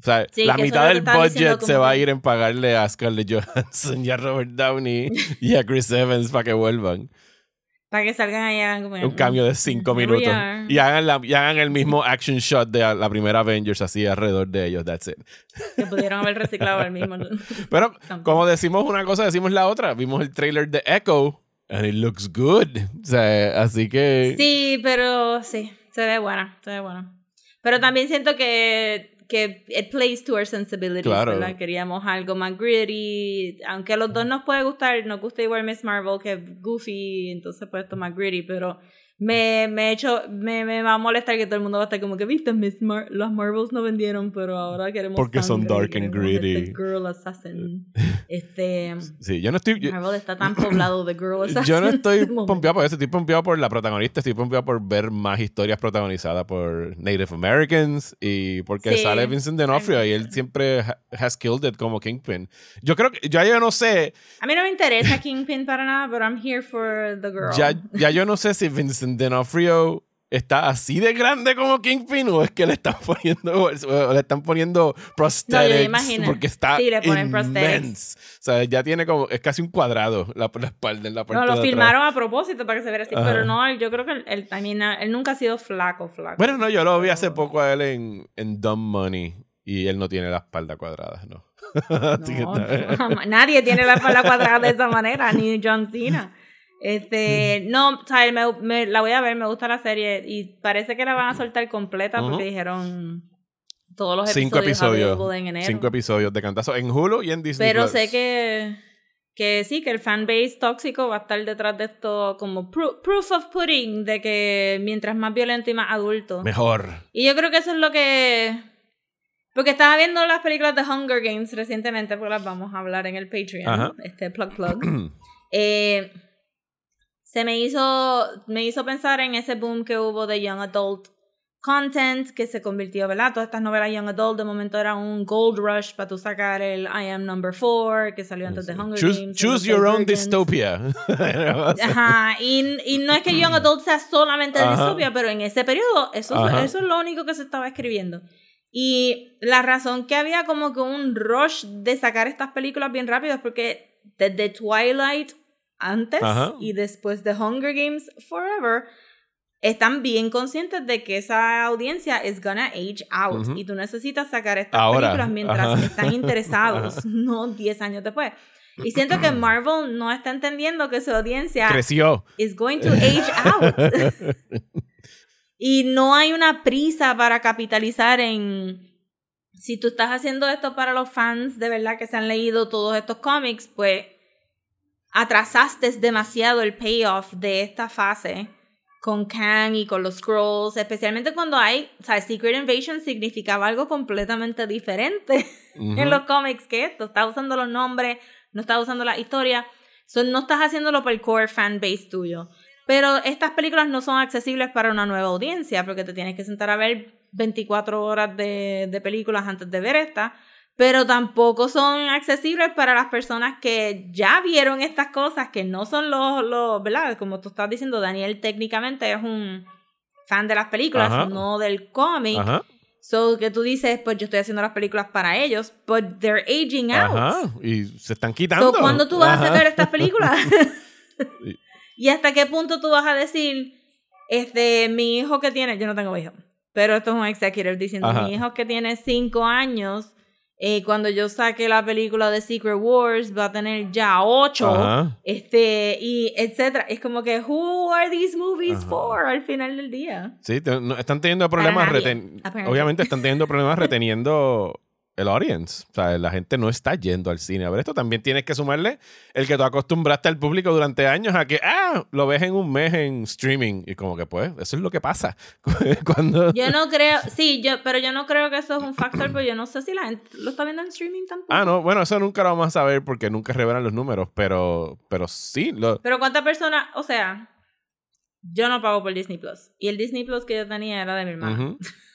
O sea, la mitad del budget se va a ir en pagarle a Scarlett Johansson y a Robert Downey y a Chris Evans para que vuelvan. Para que salgan allá como un cambio de cinco minutos. Y hagan, la, y hagan el mismo action shot de la primera Avengers así alrededor de ellos. That's it. Que pudieron haber reciclado el mismo. Pero como decimos una cosa, decimos la otra. Vimos el trailer de Echo and it looks good. O sea, así que... Sí, pero sí. Se ve buena. Se ve buena. Pero también siento que que it plays to our sensibilities, claro. ¿verdad? Queríamos algo más gritty, aunque a los dos nos puede gustar, nos gusta igual Miss Marvel que Goofy, entonces pues esto más gritty, pero me, me, hecho, me, me, va a molestar que todo el mundo va a estar como que, viste, Miss Mar las Marvels no vendieron, pero ahora queremos. Porque son dark and gritty. Este girl Assassin. Este. Sí, yo no estoy. Marvel está tan poblado de Girl Assassin. Yo no estoy pompeado por eso, estoy pompeado por la protagonista, estoy pompeado por ver más historias protagonizadas por Native Americans y porque sale Vincent D'Onofrio y él siempre has killed it como Kingpin. Yo creo que. Ya yo no sé. A mí no me interesa Kingpin para nada, pero I'm here for the girl. Ya, ya yo no sé si Vincent D'Onofrio está así de grande como Kingpin o es que le están poniendo o le están poniendo prosthetics no, porque está sí, le ponen inmense. O sea, ya tiene como es casi un cuadrado la, la espalda en la parte No, lo filmaron a propósito para que se vea así, pero no, yo creo que él, también él nunca ha sido flaco, flaco. Bueno, no, yo lo vi hace poco a él en, en Dumb Money y él no tiene la espalda cuadrada, no. no nadie tiene la espalda cuadrada de esa manera, ni John Cena. Este, no, me, la voy a ver, me gusta la serie y parece que la van a soltar completa porque dijeron todos los. Cinco episodios. En enero. Cinco episodios de cantazo en Hulu y en Disney. Pero sé que, que sí, que el fanbase tóxico va a estar detrás de esto como proof of pudding, de que mientras más violento y más adulto. Mejor. Y yo creo que eso es lo que... Porque estaba viendo las películas de Hunger Games recientemente, porque las vamos a hablar en el Patreon, este plug plug. eh, se me hizo, me hizo pensar en ese boom que hubo de Young Adult Content, que se convirtió, ¿verdad? Todas estas novelas Young Adult de momento era un gold rush para tú sacar el I Am Number 4, que salió antes de Hunger Games. Choose your own dystopia. Ajá, y, y, no es que Young Adult sea solamente dystopia, pero en ese periodo eso, eso es lo único que se estaba escribiendo. Y la razón que había como que un rush de sacar estas películas bien rápido es porque desde Twilight antes y después de Hunger Games Forever, están bien conscientes de que esa audiencia es gonna age out y tú necesitas sacar estas películas mientras están interesados, no 10 años después. Y siento que Marvel no está entendiendo que su audiencia creció. Is going to age out. y no hay una prisa para capitalizar en si tú estás haciendo esto para los fans de verdad que se han leído todos estos cómics, pues atrasaste demasiado el payoff de esta fase con Kang y con los Scrolls, especialmente cuando hay, o sea, Secret Invasion significaba algo completamente diferente en los cómics que esto, estás usando los nombres, no estás usando la historia, no estás haciéndolo por el core fan base tuyo. Pero estas películas no son accesibles para una nueva audiencia, porque te tienes que sentar a ver 24 horas de, de películas antes de ver esta pero tampoco son accesibles para las personas que ya vieron estas cosas, que no son los, los ¿verdad? Como tú estás diciendo, Daniel técnicamente es un fan de las películas, no del cómic. So que tú dices, pues yo estoy haciendo las películas para ellos, but they're aging out. Ajá. Y se están quitando. So, ¿cuándo tú vas a sacar estas películas? ¿Y hasta qué punto tú vas a decir, este, mi hijo que tiene, yo no tengo hijo, pero esto es un executive diciendo, mi hijo que tiene cinco años eh, cuando yo saque la película de Secret Wars va a tener ya ocho, este, y etcétera. Es como que, who are these movies for al final del día? Sí, están teniendo problemas, obviamente están teniendo problemas reteniendo el audience. O sea, la gente no está yendo al cine a ver esto. También tienes que sumarle el que tú acostumbraste al público durante años a que, ah, lo ves en un mes en streaming. Y como que, pues, eso es lo que pasa. Cuando... Yo no creo, sí, yo, pero yo no creo que eso es un factor, porque yo no sé si la gente lo está viendo en streaming tampoco. Ah, no, bueno, eso nunca lo vamos a saber porque nunca revelan los números, pero, pero sí. Lo... Pero ¿cuántas personas, o sea, yo no pago por Disney Plus. Y el Disney Plus que yo tenía era de mi hermana.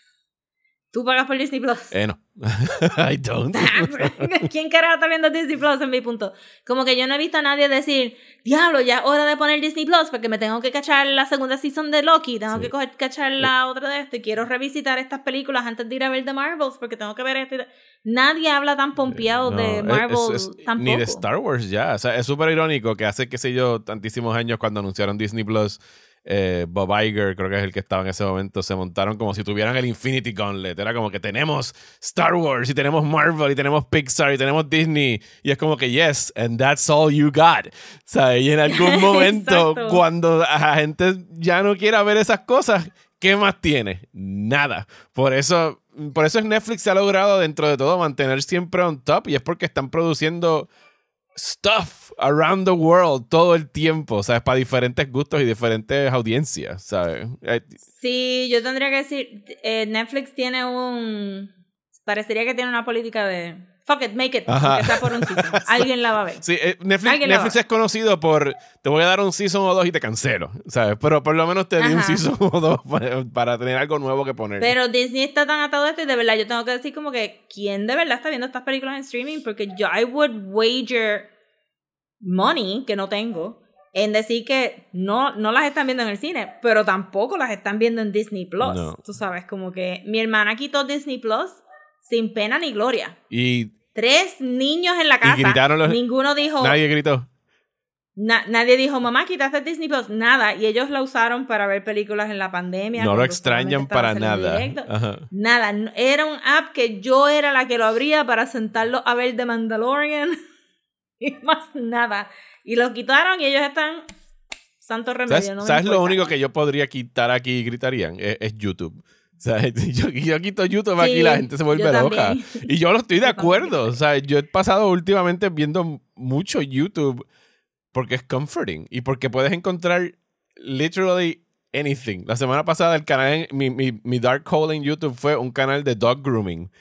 ¿Tú pagas por Disney Plus? Eh, no. I don't. ¿Quién carajo está viendo Disney Plus en mi punto? Como que yo no he visto a nadie decir, diablo, ya es hora de poner Disney Plus porque me tengo que cachar la segunda season de Loki, tengo que coger, cachar la otra de esto y quiero revisitar estas películas antes de ir a ver The Marvels porque tengo que ver esto. Nadie habla tan pompeado de Marvel tampoco. Ni de Star Wars ya. O sea, es súper irónico que hace, qué sé yo, tantísimos años cuando anunciaron Disney Plus eh, Bob Iger, creo que es el que estaba en ese momento, se montaron como si tuvieran el Infinity Gauntlet. Era como que tenemos Star Wars y tenemos Marvel y tenemos Pixar y tenemos Disney. Y es como que, yes, and that's all you got. O y en algún momento, cuando la gente ya no quiera ver esas cosas, ¿qué más tiene? Nada. Por eso, por eso es Netflix se ha logrado dentro de todo mantener siempre on top y es porque están produciendo stuff around the world todo el tiempo, ¿sabes? Para diferentes gustos y diferentes audiencias, ¿sabes? Eh, sí, yo tendría que decir, eh, Netflix tiene un... Parecería que tiene una política de fuck it, make it, Ajá. sea por un season. Alguien la va a ver. Sí, eh, Netflix, es conocido por te voy a dar un season o dos y te cancelo, ¿sabes? Pero por lo menos te di un season o dos para, tener algo nuevo que poner. Pero Disney está tan atado a esto y de verdad yo tengo que decir como que ¿quién de verdad está viendo estas películas en streaming? Porque yo, I would wager money, que no tengo, en decir que no, no las están viendo en el cine, pero tampoco las están viendo en Disney Plus. Tú sabes, como que mi hermana quitó Disney Plus sin pena ni gloria. Y tres niños en la casa. Y gritaron los... Ninguno dijo. Nadie gritó. nadie dijo, mamá, quitaste Disney Plus. Nada. Y ellos la usaron para ver películas en la pandemia. No lo extrañan para nada. Nada. Era un app que yo era la que lo abría para sentarlo a ver The Mandalorian. y más nada. Y lo quitaron y ellos están. Santo remedio. ¿Sabes, lo único que yo podría quitar aquí y gritarían? es YouTube. O sea, yo, yo quito YouTube aquí y la gente se vuelve loca. Y yo no estoy de acuerdo. O sea, yo he pasado últimamente viendo mucho YouTube porque es comforting y porque puedes encontrar literally anything. La semana pasada el canal, mi, mi, mi dark hole en YouTube fue un canal de dog grooming.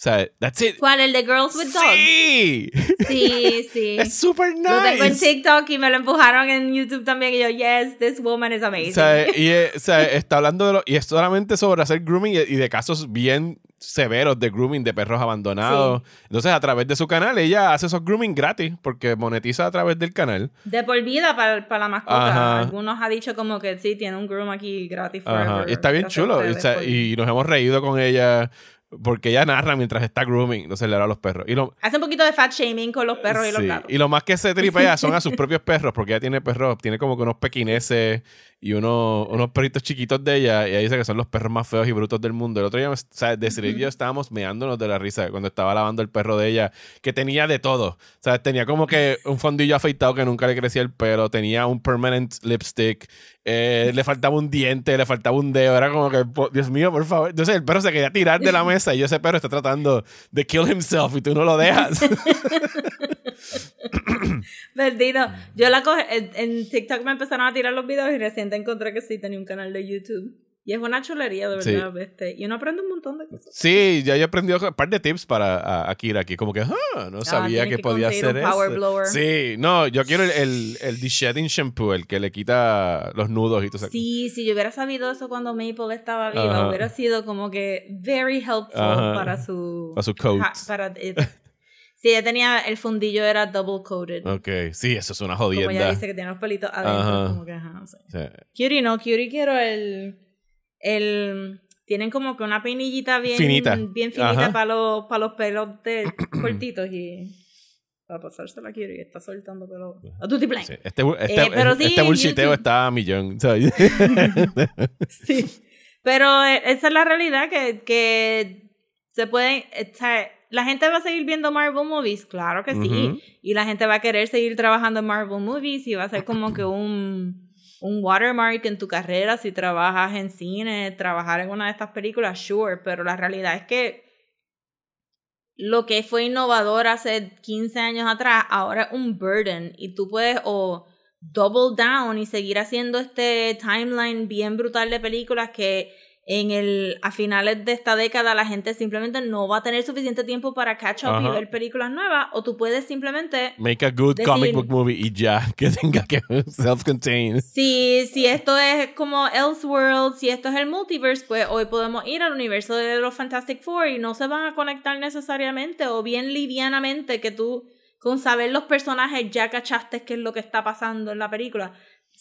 O sea, that's it. ¿Cuál? ¿El de Girls with Dogs? Sí. Sí, sí. Es super nice. Lo tengo en TikTok y me lo empujaron en YouTube también. Y yo, yes, this woman is amazing. O sea, y, o sea está hablando de lo, y es solamente sobre hacer grooming y de casos bien severos de grooming de perros abandonados. Entonces, a través de su canal, ella hace esos grooming gratis porque monetiza a través del canal. De por vida para, para la mascota. Algunos ha dicho como que sí, tiene un groom aquí gratis forever. Y está bien chulo. y nos hemos reído con ella porque ella narra mientras está grooming, se le da a los perros. Y lo, Hace un poquito de fat shaming con los perros y los gatos. Y lo más que se tripea son a sus propios perros, porque ella tiene perros, tiene como que unos pequineses y unos, unos perritos chiquitos de ella, y ella dice que son los perros más feos y brutos del mundo. El otro día, o sea, y yo estábamos meándonos de la risa cuando estaba lavando el perro de ella, que tenía de todo. O sea, tenía como que un fondillo afeitado que nunca le crecía el pelo, tenía un permanent lipstick, eh, le faltaba un diente, le faltaba un dedo, era como que, Dios mío, por favor. Entonces el perro se quería tirar de la mesa y yo, ese perro está tratando de kill himself y tú no lo dejas. Perdido. Yo la cogí, en, TikTok me empezaron a tirar los videos y recién encontré que sí tenía un canal de YouTube. Y es una chulería, de verdad. Este, y uno aprende un montón de cosas. Sí, ya he aprendido un par de tips para Akira aquí. Como que, ah, no ah, sabía que, podía hacer eso. Sí, no, yo quiero el, el, el de-shedding shampoo, el que le quita los nudos y todo eso. Sí, si yo hubiera sabido eso cuando Maple estaba viva, hubiera sido como que very helpful para su... Para su coat. para, eh, Sí, ella tenía, el fundillo era double coated. Ok, sí, eso es una jodienda. Como ella dice que tiene los pelitos adentro, como que, ajá, no sé. Cutie no, Cutie quiero el, el, tienen como que una peinillita bien finita, bien finita para los, para los pelos de, cortitos y para pasársela a Cutie, está soltando pelo a tutti plane. Sí, este, este, eh, pero sí, este bullshiteo está a millón, ¿sabes? sí, pero eh, esa es la realidad que, que se pueden, ¿La gente va a seguir viendo Marvel movies? Claro que sí. Y la gente va a querer seguir trabajando en Marvel movies y va a ser como que un, un watermark en tu carrera si trabajas en cine, trabajar en una de estas películas, sure. Pero la realidad es que lo que fue innovador hace 15 años atrás, ahora es un burden. Y tú puedes o double down y seguir haciendo este timeline bien brutal de películas que en el, a finales de esta década la gente simplemente no va a tener suficiente tiempo para catch up y ver películas nuevas, o tú puedes simplemente... Make a good comic book movie y ya, que tenga que self-contained. Sí, si esto es como Elseworld, si esto es el multiverse, pues hoy podemos ir al universo de los Fantastic Four y no se van a conectar necesariamente, o bien livianamente que tú con saber los personajes ya cachaste qué es lo que está pasando en la película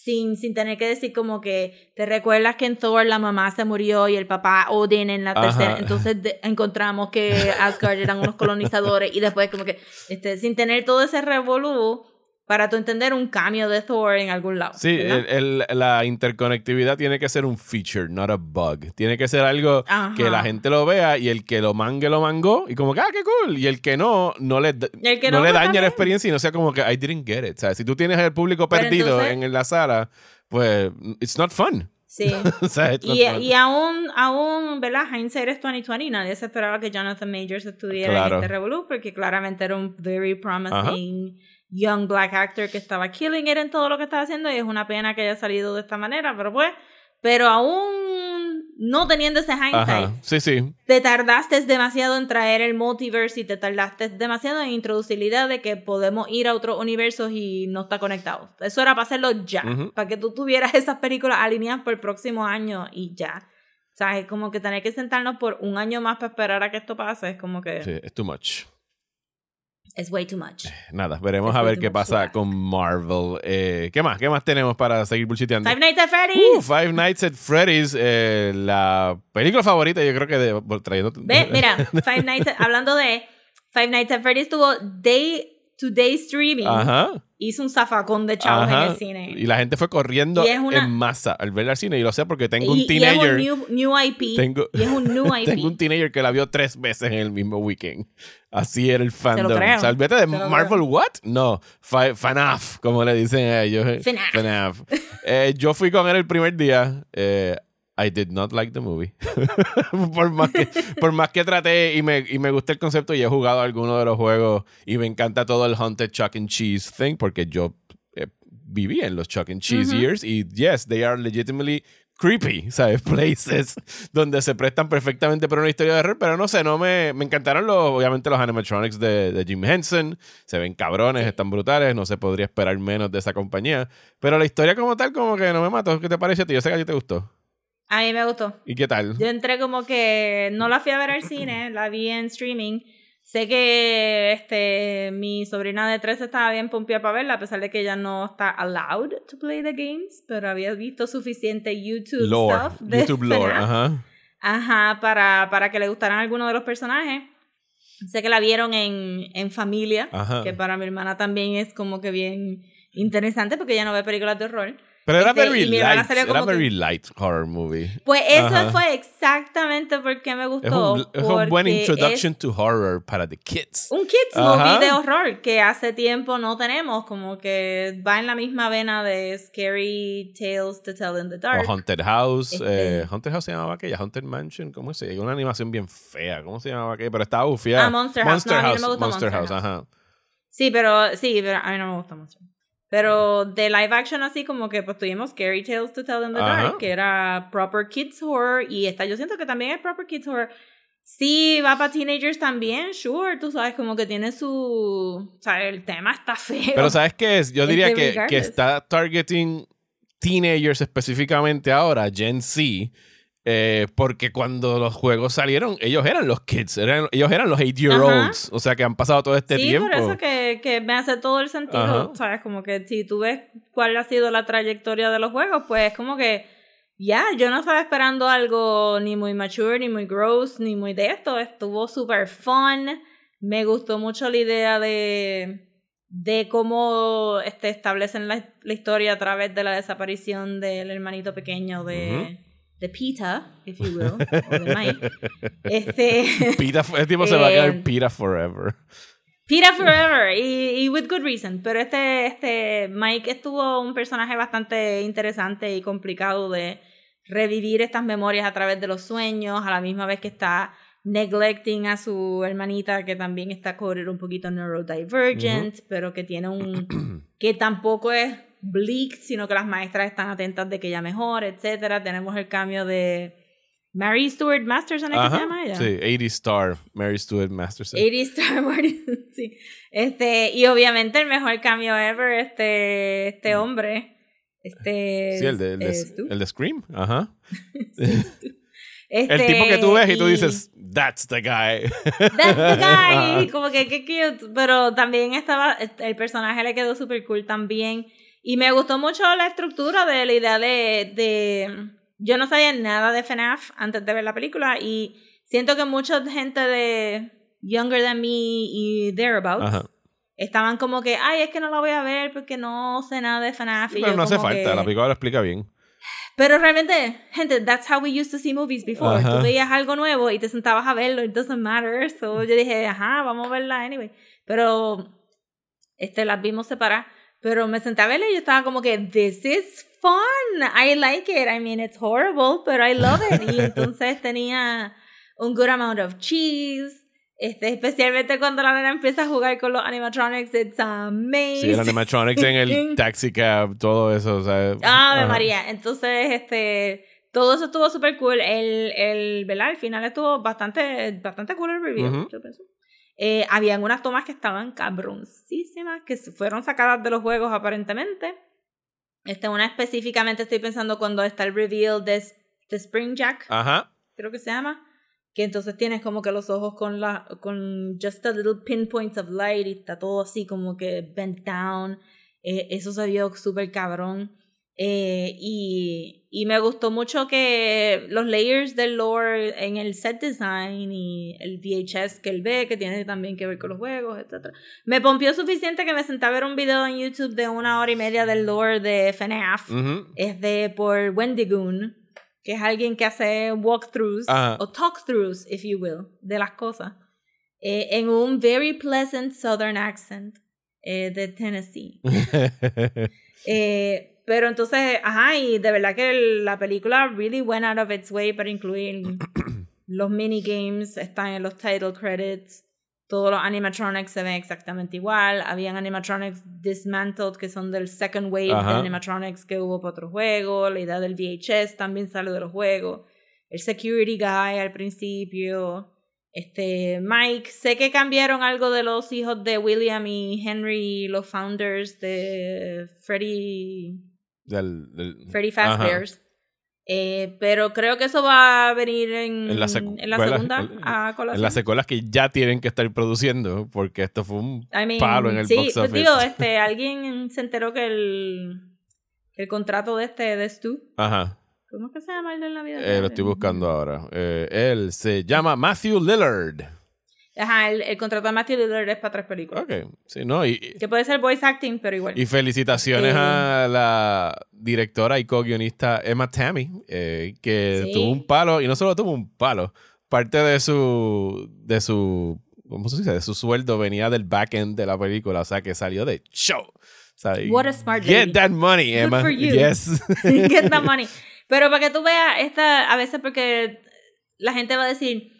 sin, sin tener que decir como que te recuerdas que en Thor la mamá se murió y el papá Odin en la tercera, entonces encontramos que Asgard eran unos colonizadores y después como que este, sin tener todo ese revolú para tú entender un cambio de Thor en algún lado. Sí, el, la interconectividad tiene que ser un feature, not a bug. Tiene que ser algo que la gente lo vea y el que lo mangue lo mangó y como que, ah, qué cool. Y el que no, no le, no, le pues, daña la experiencia y no sea como que, I didn't get it. O sea, si tú tienes el público perdido en, la sala, pues, it's not fun. Sí. y, y, aún, aún, ¿verdad? Hindsight es 2020. Nadie se esperaba que Jonathan Majors estuviera en este Revolut porque claramente era un very promising young black actor que estaba killing it en todo lo que estaba haciendo y es una pena que haya salido de esta manera, pero pues, pero aún no teniendo ese hindsight, sí, sí. te tardaste demasiado en traer el multiverse y te tardaste demasiado en introducir la idea de que podemos ir a otros universos y no está conectado. Eso era para hacerlo ya, para que tú tuvieras esas películas alineadas por el próximo año y ya. O sea, es como que tener que sentarnos por un año más para esperar a que esto pase, es como que... Sí, es too much. Es way too much. Eh, nada, veremos a ver qué pasa con Marvel. Eh, ¿Qué más? ¿Qué más tenemos para seguir bullshiteando? Five Nights at Freddy's. Uh, Five Nights at Freddy's, eh, la película favorita, yo creo que de, trayendo... Ve, mira, Five Nights, hablando de Five Nights at Freddy's tuvo day to day streaming. Ajá hizo un zafacón de chavos en el cine. Y la gente fue corriendo en masa al ver al cine. Y lo sé porque tengo un teenager. Y es un new, IP. Tengo, y es un new IP. tengo un teenager que la vio tres veces en el mismo weekend. Así era el fandom. Salvete de Marvel, ¿what? No, FNAF, como le dicen a ellos. FNAF. Eh, yo fui con él el primer día. Eh, I did not like the movie. por, más que, por más que traté y me, y me gusta el concepto y he jugado algunos de los juegos y me encanta todo el Haunted Chuck and Cheese thing porque yo eh, viví en los Chuck and Cheese years y yes, they are legitimately creepy, ¿sabes? Places donde se prestan perfectamente para una historia de horror, pero no sé, no me, me encantaron los, obviamente los animatronics de, de Jim Henson, se ven cabrones, están brutales, no se podría esperar menos de esa compañía, pero la historia como tal como que no me mató, ¿qué te parece a ti? Yo sé que a ti te gustó. A mí me gustó. ¿Y qué tal? Yo entré como que no la fui a ver al cine, la vi en streaming. Sé que este, mi sobrina de tres estaba bien pompeada para verla, a pesar de que ella no está allowed to play the games, pero había visto suficiente YouTube stuff de YouTube lore, ajá. Ajá, para, para que le gustaran algunos de los personajes. Sé que la vieron en, en familia, que para mi hermana también es como que bien interesante porque ella no ve películas de horror. Pero era, very, light, era very light horror movie. Pues eso fue exactamente porque me gustó. Es un, buen introduction to horror para the kids. Un kids movie de horror que hace tiempo no tenemos, como que va en la misma vena de Scary Tales to Tell in the Dark. O Haunted House. Este eh, Haunted House se llamaba aquella, Haunted Mansion, ¿cómo se llama? Una animación bien fea, ¿cómo se llamaba aquella? Pero estaba bufiada. Ah, Monster House. Monster House. Monster, Monster House, ajá. Sí, pero sí, pero a mí no me gusta mucho. Pero de live action así como que pues tuvimos Scary Tales to Tell in the Dark, que era proper kids horror y esta yo siento que también es proper kids horror. Sí, va para teenagers también, sure, tú sabes, como que tiene su... O sea, el tema está feo. Pero ¿sabes qué es? Yo diría que, que está targeting teenagers específicamente ahora, Gen Z, eh, porque cuando los juegos salieron, ellos eran los kids, eran, ellos eran los 8-year-olds, o sea que han pasado todo este tiempo. Sí, por eso que, que, me hace todo el sentido, ¿sabes? Como que si tú ves cuál ha sido la trayectoria de los juegos, pues como que ya, yo no estaba esperando algo ni muy mature, ni muy gross, ni muy de esto, estuvo súper fun, me gustó mucho la idea de, de cómo este, establecen la, historia a través de la desaparición del hermanito pequeño de de Pita, if you will, o de Mike. Este, Pita, el tipo se va a quedar eh, Pita forever. Pita forever, y, y, with good reason. Pero este, este Mike estuvo un personaje bastante interesante y complicado de revivir estas memorias a través de los sueños, a la misma vez que está neglecting a su hermanita que también está coded un poquito neurodivergent, pero que tiene un que tampoco es bleak, sino que las maestras están atentas de que ella mejore, etcétera. Tenemos el cambio de Mary Stuart Masterson, ¿qué se llama ella? Sí, 80 Star, Mary Stuart Masterson. 80 Star, sí. Este, y obviamente el mejor cambio ever, este, este mm. hombre. Este, sí, el de, el de, Scream, ajá. el tipo que tú ves y, tú dices, that's the guy. That's the guy. Como que qué cute. Pero también estaba, el personaje le quedó súper cool también. Y me gustó mucho la estructura de la idea de, de... Yo no sabía nada de FNAF antes de ver la película y siento que mucha gente de Younger Than Me y Thereabouts estaban como que, ay, es que no la voy a ver porque no sé nada de FNAF. Pero no hace falta, la película lo explica bien. Pero realmente, gente, that's how we used to see movies before. Tú veías algo nuevo y te sentabas a verlo, it doesn't matter. So yo dije, ajá, vamos a verla anyway. Pero este, las vimos separadas. Pero me senté a verla y yo estaba como que, this is fun. I like it. I mean, it's horrible, but I love it. Y entonces tenía un good amount of cheese. Este, especialmente cuando la nena empieza a jugar con los animatronics, it's amazing. Sí, el animatronics en el taxi cab, todo eso, o sea. Ah, María. Entonces, este, todo eso estuvo súper cool. El, el, ¿verdad? Al final estuvo bastante, bastante cool el review, yo pienso. Eh, habían unas tomas que estaban cabroncísimas, que fueron sacadas de los juegos aparentemente. Este, una específicamente estoy pensando cuando está el reveal de, de Spring Jack. Ajá. Creo que se llama que entonces tienes como que los ojos con la con just a little pinpoints of light y está todo así como que bent down eh, eso se vio súper cabrón eh, y, y me gustó mucho que los layers del lore en el set design y el VHS que él ve, que tiene también que ver con los juegos, etc. Me pompió suficiente que me senté a ver un video en YouTube de una hora y media del lore de FNAF. Es de por Wendigoon que es alguien que hace walkthroughs o talkthroughs, if you will, de las cosas, eh, en un very pleasant southern accent eh, de Tennessee. Eh, pero entonces, ajá, y de verdad que la película really went out of its way para incluir los minigames, están en los title credits. Todos los animatronics se ven exactamente igual. Habían animatronics dismantled que son del second wave de animatronics que hubo para otro juego. La idea del VHS también sale de los juegos. El security guy al principio. Este, Mike, sé que cambiaron algo de los hijos de William y Henry, los founders de Freddy. Del, Freddy Fazbear's. Eh, pero creo que eso va a venir en, la, segunda En las secuelas que ya tienen que estar produciendo, porque esto fue un palo en el box office. Digo, este, alguien se enteró que el, el contrato de este de Stu. Ajá. ¿Cómo es que se llama el de la vida? Eh, lo estoy buscando ahora. Eh, él se llama Matthew Lillard. Ajá, el, contrato de Matthew Lillard es para tres películas. Ok, sí, ¿no? Y, que puede ser voice acting, pero igual. Y felicitaciones a la directora y co-guionista Emma Tammy, eh, que tuvo un palo, y no solo tuvo un palo, parte de su, de su, ¿cómo se dice? De su sueldo venía del back end de la película, o sea, que salió de show. What a smart Get that money, Emma. for you. Yes. Get that money. Pero para que tú veas, esta, a veces porque la gente va a decir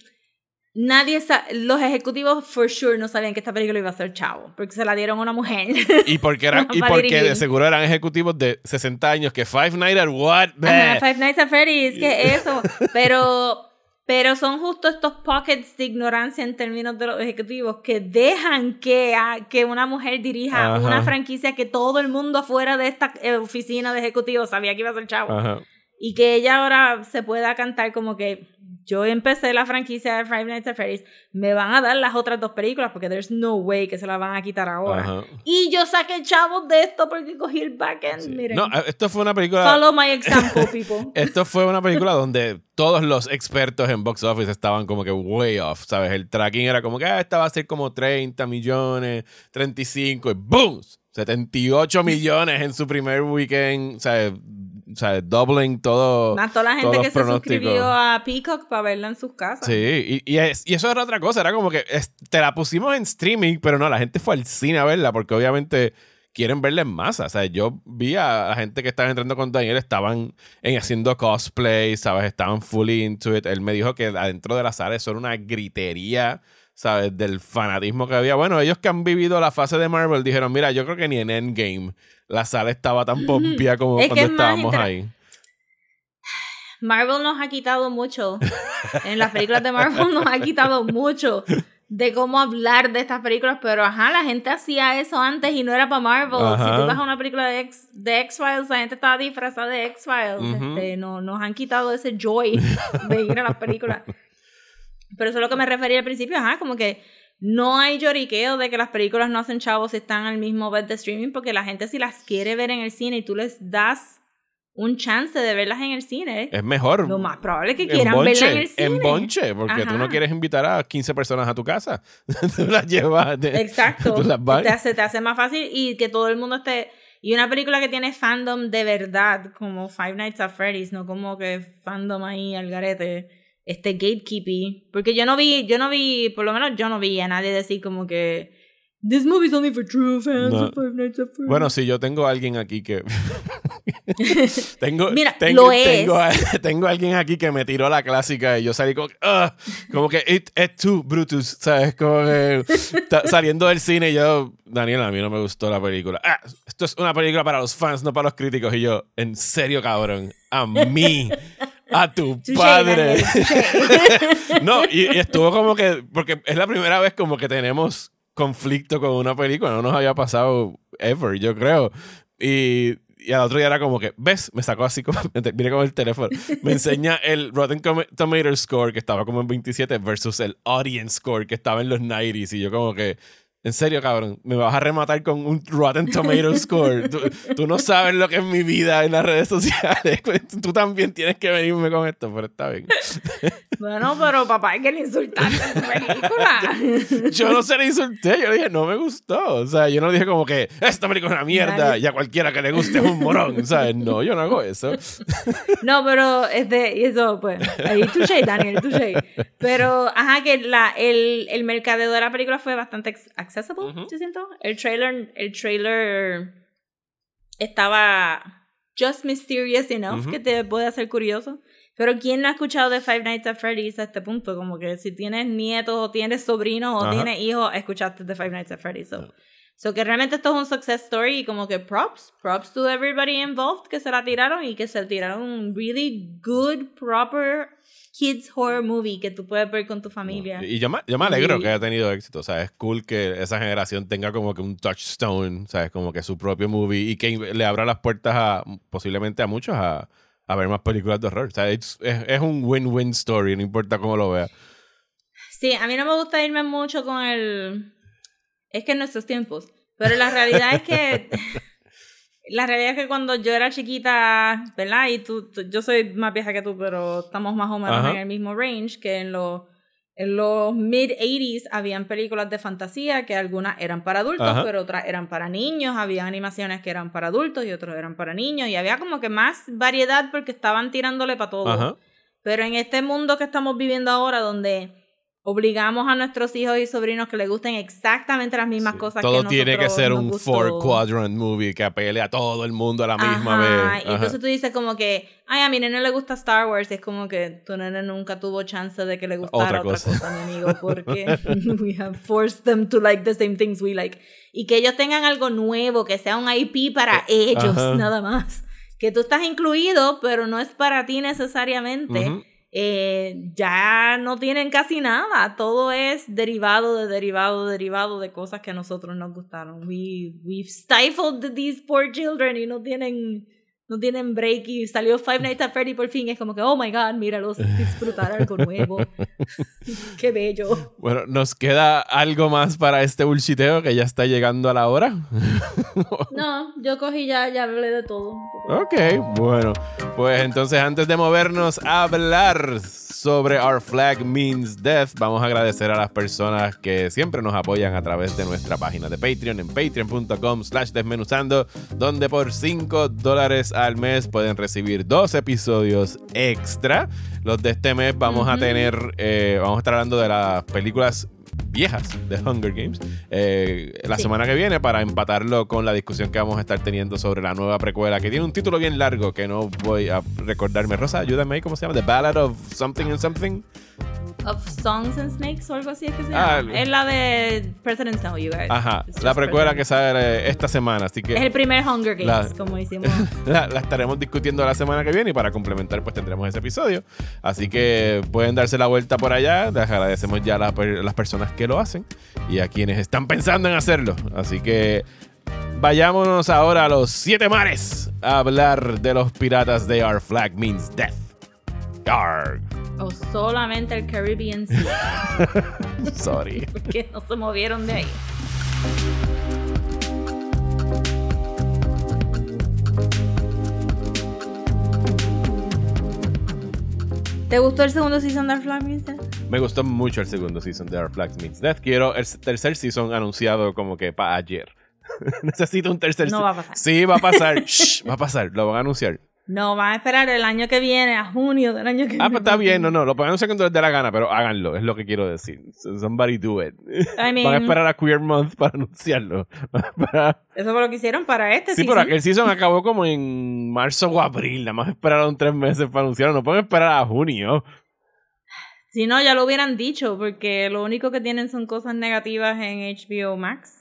Nadie los ejecutivos for sure no sabían que esta película iba a ser chavo, porque se la dieron a una mujer. Y porque eran y porque de seguro eran ejecutivos de 60 años que Five Nights at what? Five Nights at Freddy's, que eso, pero pero son justo estos pockets de ignorancia en términos de los ejecutivos que dejan que, que una mujer dirija una franquicia que todo el mundo afuera de esta eh, oficina de ejecutivos sabía que iba a ser chavo. Y que ella ahora se pueda cantar como que yo empecé la franquicia de Five Nights at Freddy's, me van a dar las otras dos películas porque there's no way que se la van a quitar ahora. Y yo saqué chavos de esto porque cogí el backend, miren. No, esto fue una película... Follow my example, people. esto fue una película donde todos los expertos en box office estaban como que way off, ¿sabes? El tracking era como que, ah, esta va a ser como 30 millones, 35 y ¡boom! 78 millones en su primer weekend, ¿sabes? O sea, doubling todo. Más toda la gente que se suscribió a Peacock para verla en sus casas. Sí, y, y, eso era otra cosa, era como que te la pusimos en streaming, pero no, la gente fue al cine a verla porque obviamente quieren verla en masa. O sea, yo vi a la gente que estaba entrando con Daniel, estaban en, haciendo cosplay, ¿sabes? Estaban fully into it. Él me dijo que adentro de la sala eso era una gritería. ¿Sabes? Del fanatismo que había. Bueno, ellos que han vivido la fase de Marvel dijeron, mira, yo creo que ni en Endgame la sala estaba tan pompía como cuando estábamos ahí. Marvel nos ha quitado mucho. en las películas de Marvel nos ha quitado mucho de cómo hablar de estas películas, pero ajá, la gente hacía eso antes y no era para Marvel. Si tú vas a una película de, X, de X-Files, la gente estaba disfrazada de X-Files. Este, no, nos han quitado ese joy de ir a las películas. Pero eso es lo que me refería al principio, ajá, como que no hay lloriqueo de que las películas no hacen chavos si están al mismo bed de streaming, porque la gente si las quiere ver en el cine y tú les das un chance de verlas en el cine. Es mejor. Lo más probable es que quieran verlas en el cine. En bonche, porque tú no quieres invitar a 15 personas a tu casa. tú las llevas. Exacto. Te, hace, te hace más fácil y que todo el mundo esté... Y una película que tiene fandom de verdad, como Five Nights at Freddy's, no como que fandom ahí al garete este gatekeeping. Porque yo no vi, yo no vi, por lo menos yo no vi a nadie decir como que This movie's only for true fans of Five Nights at Freddy's. Bueno, sí, yo tengo a alguien aquí que tengo, Mira, tengo, lo es. Tengo, a- tengo a alguien aquí que me tiró la clásica y yo salí como, "Ah", como que it, it's too Brutus, ¿sabes? Como que saliendo del cine y yo, Daniel, a mí no me gustó la película. Ah, esto es una película para los fans, no para los críticos. Y yo, en serio, cabrón, a mí. A tu padre. No, y, y estuvo como que, porque es la primera vez como que tenemos conflicto con una película, no nos había pasado ever, yo creo. Y, y al otro día era como que, ¿ves? Me sacó así como, mire con el teléfono, me enseña el Rotten Tomatoes score que estaba como en 27 versus el audience score que estaba en los 90s y yo como que... En serio, cabrón, me vas a rematar con un Rotten Tomatoes score. Tú, tú no sabes lo que es mi vida en las redes sociales. Tú también tienes que venirme con esto, pero está bien. Bueno, pero papá, hay que le insultaste tu película. Yo no se le insulté, yo le dije, no me gustó. O sea, yo no dije como que esta película es una mierda y a cualquiera que le guste es un morón. ¿Sabes? No, yo no hago eso. No, pero este, y eso, pues, ahí touché, Daniel, touché. Pero, ajá, que la, el, el mercadeo de la película fue bastante accessible, Ujú. yo siento. El trailer, el trailer estaba just mysterious enough Ujú. que te puede hacer curioso. Pero ¿quién no ha escuchado de Five Nights at Freddy's a este punto? Como que si tienes nietos o tienes sobrinos o Ajá. tienes hijos, escuchaste de Five Nights at Freddy's. So. So que realmente esto es un success story y como que props, props to everybody involved que se la tiraron y que se tiraron un really good, proper kids horror movie que tú puedes ver con tu familia. Y yo me, yo me alegro Y- que haya tenido éxito. O sea, es cool que esa generación tenga como que un touchstone, ¿sabes? Como que su propio movie y que le abra las puertas a posiblemente a muchos a, a ver más películas de horror. O sea, es, es, es un win-win story, no importa cómo lo veas. Sí, a mí no me gusta irme mucho con el... Es que en nuestros tiempos. Pero la realidad es que... La realidad es que cuando yo era chiquita, ¿verdad? Y tú, tú- yo soy más vieja que tú, pero estamos más o menos Ajá. en el mismo range, que en los, en los mid-80s habían películas de fantasía que algunas eran para adultos, Ajá. pero otras eran para niños, había animaciones que eran para adultos y otros eran para niños, y había como que más variedad porque estaban tirándole para todo. Ajá. Pero en este mundo que estamos viviendo ahora, donde obligamos a nuestros hijos y sobrinos que les gusten exactamente las mismas Sí. cosas Todo que tiene que nosotros ser un gustó. four quadrant movie que apele a todo el mundo a la misma Ajá, vez. Y entonces tú dices como que, ay, a mi nene le gusta Star Wars. Y es como que tu nene nunca tuvo chance de que le gustara Otra otra, cosa. cosa. mi amigo, porque we have forced them to like the same things we like. Y que ellos tengan algo nuevo, que sea un IP para ellos, Eh, ajá. nada más. Que tú estás incluido, pero no es para ti necesariamente. Eh, ya no tienen casi nada. Todo es derivado de derivado, derivado de cosas que a nosotros nos gustaron. We, we've stifled these poor children y no tienen, no tienen break. Y salió Five Nights at Freddy por fin. Es como que, oh my god, míralos disfrutar algo nuevo. Qué bello. Bueno, nos queda algo más para este bullshiteo que ya está llegando a la hora. No, yo cogí ya, ya hablé de todo. Ok, bueno. Pues entonces antes de movernos a hablar sobre Our Flag Means Death, vamos a agradecer a las personas que siempre nos apoyan a través de nuestra página de Patreon en patreon.com slash desmenuzando, donde por 5 dólares al mes pueden recibir dos episodios extra. Los de este mes vamos a tener, eh, vamos a estar hablando de las películas viejas de Hunger Games eh, la Sí. semana que viene para empatarlo con la discusión que vamos a estar teniendo sobre la nueva precuela que tiene un título bien largo que no voy a recordarme. Rosa, ayúdame ahí, ¿cómo se llama? The Ballad of Something and Something. Of Songs and Snakes o algo así es que se Ah, llama. es la de President Snow, you guys. Ajá, la precuela que sale esta semana, así Es el que primer Hunger Games, La- como hicimos. la, la estaremos discutiendo la semana que viene y para complementar pues tendremos ese episodio. Así que pueden darse la vuelta por allá, les agradecemos ya a las personas que lo hacen y a quienes están pensando en hacerlo. Así que vayámonos ahora a los siete mares a hablar de los piratas de Our Flag Means Death. O solamente el Caribbean Sea, Sorry. porque no se movieron de ahí. ¿Te gustó el segundo season de Flag Means Death? Me gustó mucho el segundo season de Our Flag Means Death. Quiero el tercer season anunciado como que para ayer. Necesito un tercer No se- va a pasar. Sí, va a pasar. Shh, va a pasar. Lo van a anunciar. No, van a esperar el año que viene, a junio del año que viene. Ah, pues está bien, no, no, lo pueden hacer cuando les dé la gana, pero háganlo, es lo que quiero decir. Somebody do it. van a esperar a Queer Month para anunciarlo. Eso fue lo que hicieron para este Sí, pero aquel season acabó como en marzo o abril, nada más esperaron tres meses para anunciarlo, no pueden esperar a junio. Si no, ya lo hubieran dicho, porque lo único que tienen son cosas negativas en HBO Max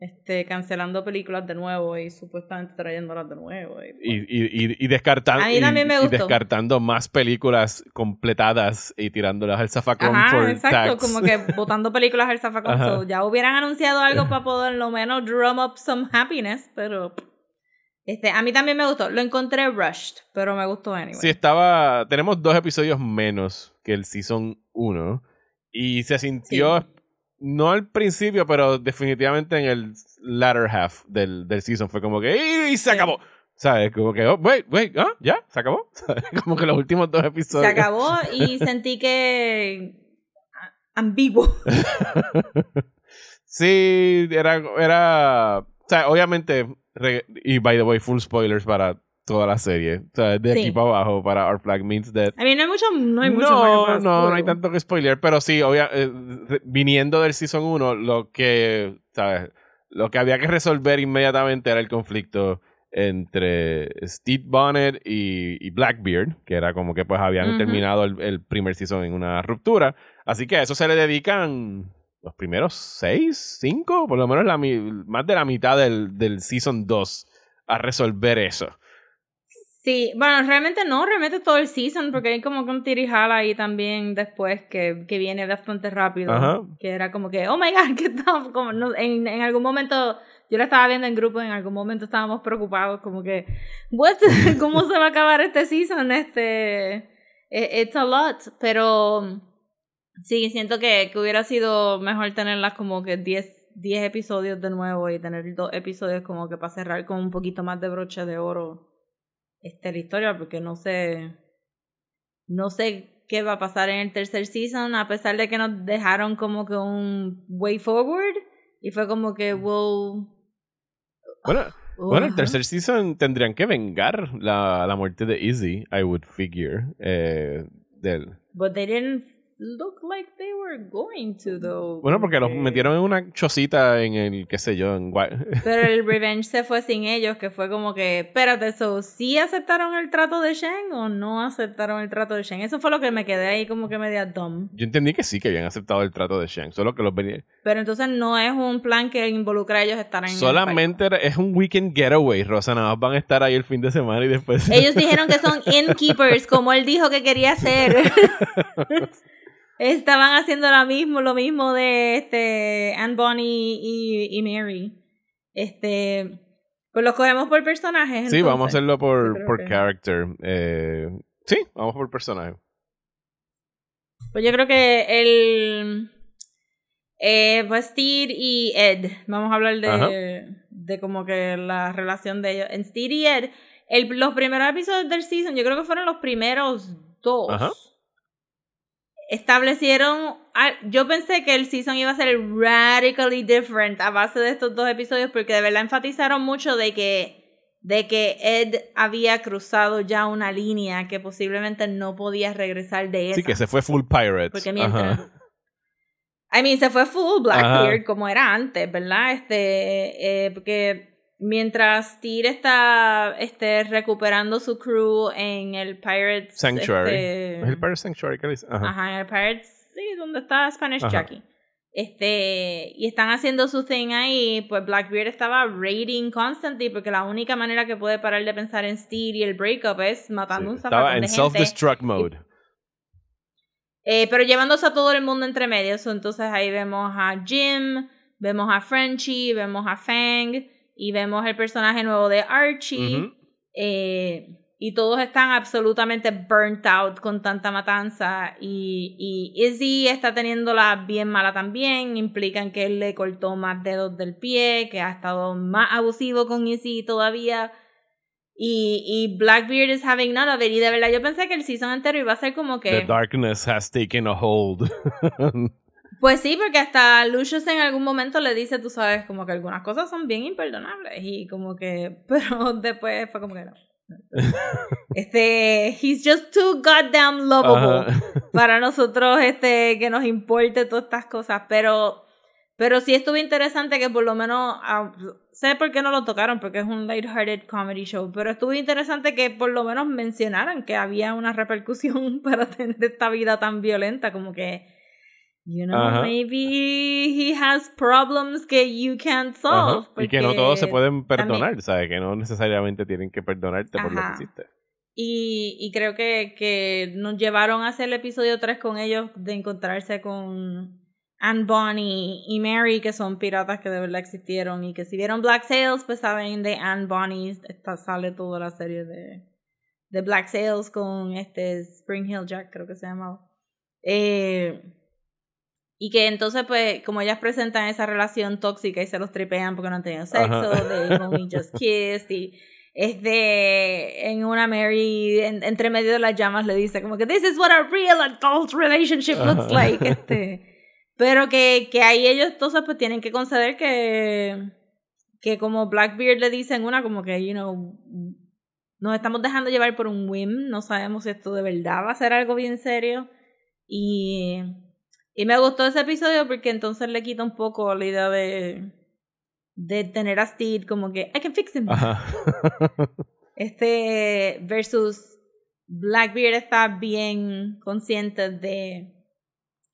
este, cancelando películas de nuevo y supuestamente trayéndolas de nuevo. Y, y, y, descartando, y, descartando más películas completadas y tirándolas al zafacón Ajá, exacto, como que botando películas al zafacón. ya hubieran anunciado algo para poder lo menos drum up some happiness, pero... Este, a mí también me gustó. Lo encontré rushed, pero me gustó anyway. Sí, estaba... Tenemos dos episodios menos que el Season 1. Y se sintió no al principio, pero definitivamente en el latter half del, del season fue como que ¡y, se acabó! ¿Sabes? Como que, oh, wait, wait, ¿ah? ¿Ya? ¿Se acabó? Como que los últimos dos episodios. Se acabó y sentí que. ambiguo. sí, era. era o sea, obviamente. Y by the way, full spoilers para toda la serie. O sea, de aquí para abajo para Our Flag Means Dead. A mí no hay mucho, no hay mucho no, no, no hay tanto que spoiler, pero sí, obvia, eh, viniendo del Season 1, lo que, ¿sabes? Lo que había que resolver inmediatamente era el conflicto entre Steve Bonnet y, Blackbeard, que era como que pues habían terminado el, primer season en una ruptura. Así que a eso se le dedican los primeros seis, cinco, por lo menos la, más de la mitad del, del season 2 a resolver eso. Sí, bueno, realmente no, realmente todo el season, porque hay como que un tirijala ahí también después que, que viene bastante rápido. Que era como que, oh my god, que como no, en, en algún momento, yo la estaba viendo en grupo, en algún momento estábamos preocupados, como que, ¿cómo se va a acabar este season? Este, e, it's a lot, pero sí, siento que, que hubiera sido mejor tenerlas como que 10 10 episodios de nuevo y tener dos episodios como que para cerrar con un poquito más de broche de oro este, la historia porque no sé, no sé qué va a pasar en el tercer season a pesar de que nos dejaron como que un way forward y fue como que we'll... Bueno, bueno el tercer season tendrían que vengar la, la muerte de Izzy, I would figure. Eh, del... But they didn't look like they were going to though. Bueno, porque los metieron en una chocita en el, qué sé yo, en Pero el Revenge se fue sin ellos, que fue como que, espérate, eso, ¿sí aceptaron el trato de Shen o no aceptaron el trato de Shen? Eso fue lo que me quedé ahí como que media dumb. Yo entendí que sí, que habían aceptado el trato de Shen, solo que los venía... Pero entonces no es un plan que involucra a ellos estar en Solamente es un weekend getaway, Rosa, nada más van a estar ahí el fin de semana y después... Ellos dijeron que son innkeepers, como él dijo que quería hacer. Estaban haciendo lo mismo, lo mismo de este Anne Bonnie y, y Mary. Este. Pues los cogemos por personajes. Sí, vamos a hacerlo por, por character. Eh, sí, vamos por personaje. Pues yo creo que el. Eh, Steed y Ed. Vamos a hablar de, de como que la relación de ellos. En Steed y Ed, el, los primeros episodios del season, yo creo que fueron los primeros dos. Ajá establecieron. Yo pensé que el season iba a ser radically different a base de estos dos episodios, porque de verdad enfatizaron mucho de que de que Ed había cruzado ya una línea que posiblemente no podía regresar de esa. Sí, que se fue full pirate. Porque mientras. I mean, se fue full Blackbeard como era antes, ¿verdad? Este, eh, porque Mientras Tyr está este, recuperando su crew en el Pirates Sanctuary. Este, ¿Es el Pirates Sanctuary? ¿Qué dice? Ajá. en el Pirates, sí, donde está Spanish Jackie. Este, y están haciendo su thing ahí, pues Blackbeard estaba raiding constantly porque la única manera que puede parar de pensar en Steed y el breakup es matando un zapato Estaba en self-destruct mode. Eh, pero llevándose a todo el mundo entre medios. Entonces ahí vemos a Jim, vemos a Frenchie, vemos a Fang y vemos el personaje nuevo de Archie. Eh, y todos están absolutamente burnt out con tanta matanza. Y, y Izzy está teniéndola bien mala también. Implican que él le cortó más dedos del pie, que ha estado más abusivo con Izzy todavía. Y, y Blackbeard is having none of it. Y de verdad yo pensé que el season entero iba a ser como que. The darkness has taken a hold. Pues sí, porque hasta Lucius en algún momento le dice, tú sabes, como que algunas cosas son bien imperdonables y como que, pero después fue como que no. Este, he's just too goddamn lovable para nosotros este que nos importe todas estas cosas, pero pero sí estuvo interesante que por lo menos ah, sé por qué no lo tocaron porque es un lighthearted comedy show, pero estuvo interesante que por lo menos mencionaran que había una repercusión para tener esta vida tan violenta como que you know, maybe he has problems que you can't solve. Y que no todos se pueden perdonar, ¿sabes? Que no necesariamente tienen que perdonarte por lo que hiciste. Y, y creo que, que nos llevaron a hacer el episodio 3 con ellos de encontrarse con Anne Bonnie y Mary, que son piratas que de verdad existieron y que si vieron Black Sails, pues saben de Anne Bonnie, esta sale toda la serie de, de Black Sails con este Spring Hill Jack, creo que se llamaba. Eh, y que entonces, pues, como ellas presentan esa relación tóxica y se los tripean porque no han tenido sexo, de only just kissed, y es de, en una Mary, entre medio de las llamas le dice como que, this is what a real adult relationship looks like, este. Pero que, que ahí ellos entonces pues tienen que conceder que, que como Blackbeard le dicen una como que, you know, nos estamos dejando llevar por un whim, no sabemos si esto de verdad va a ser algo bien serio. Y y me gustó ese episodio porque entonces le quita un poco la idea de, de tener a Steve como que I can fix him. este versus Blackbeard está bien consciente de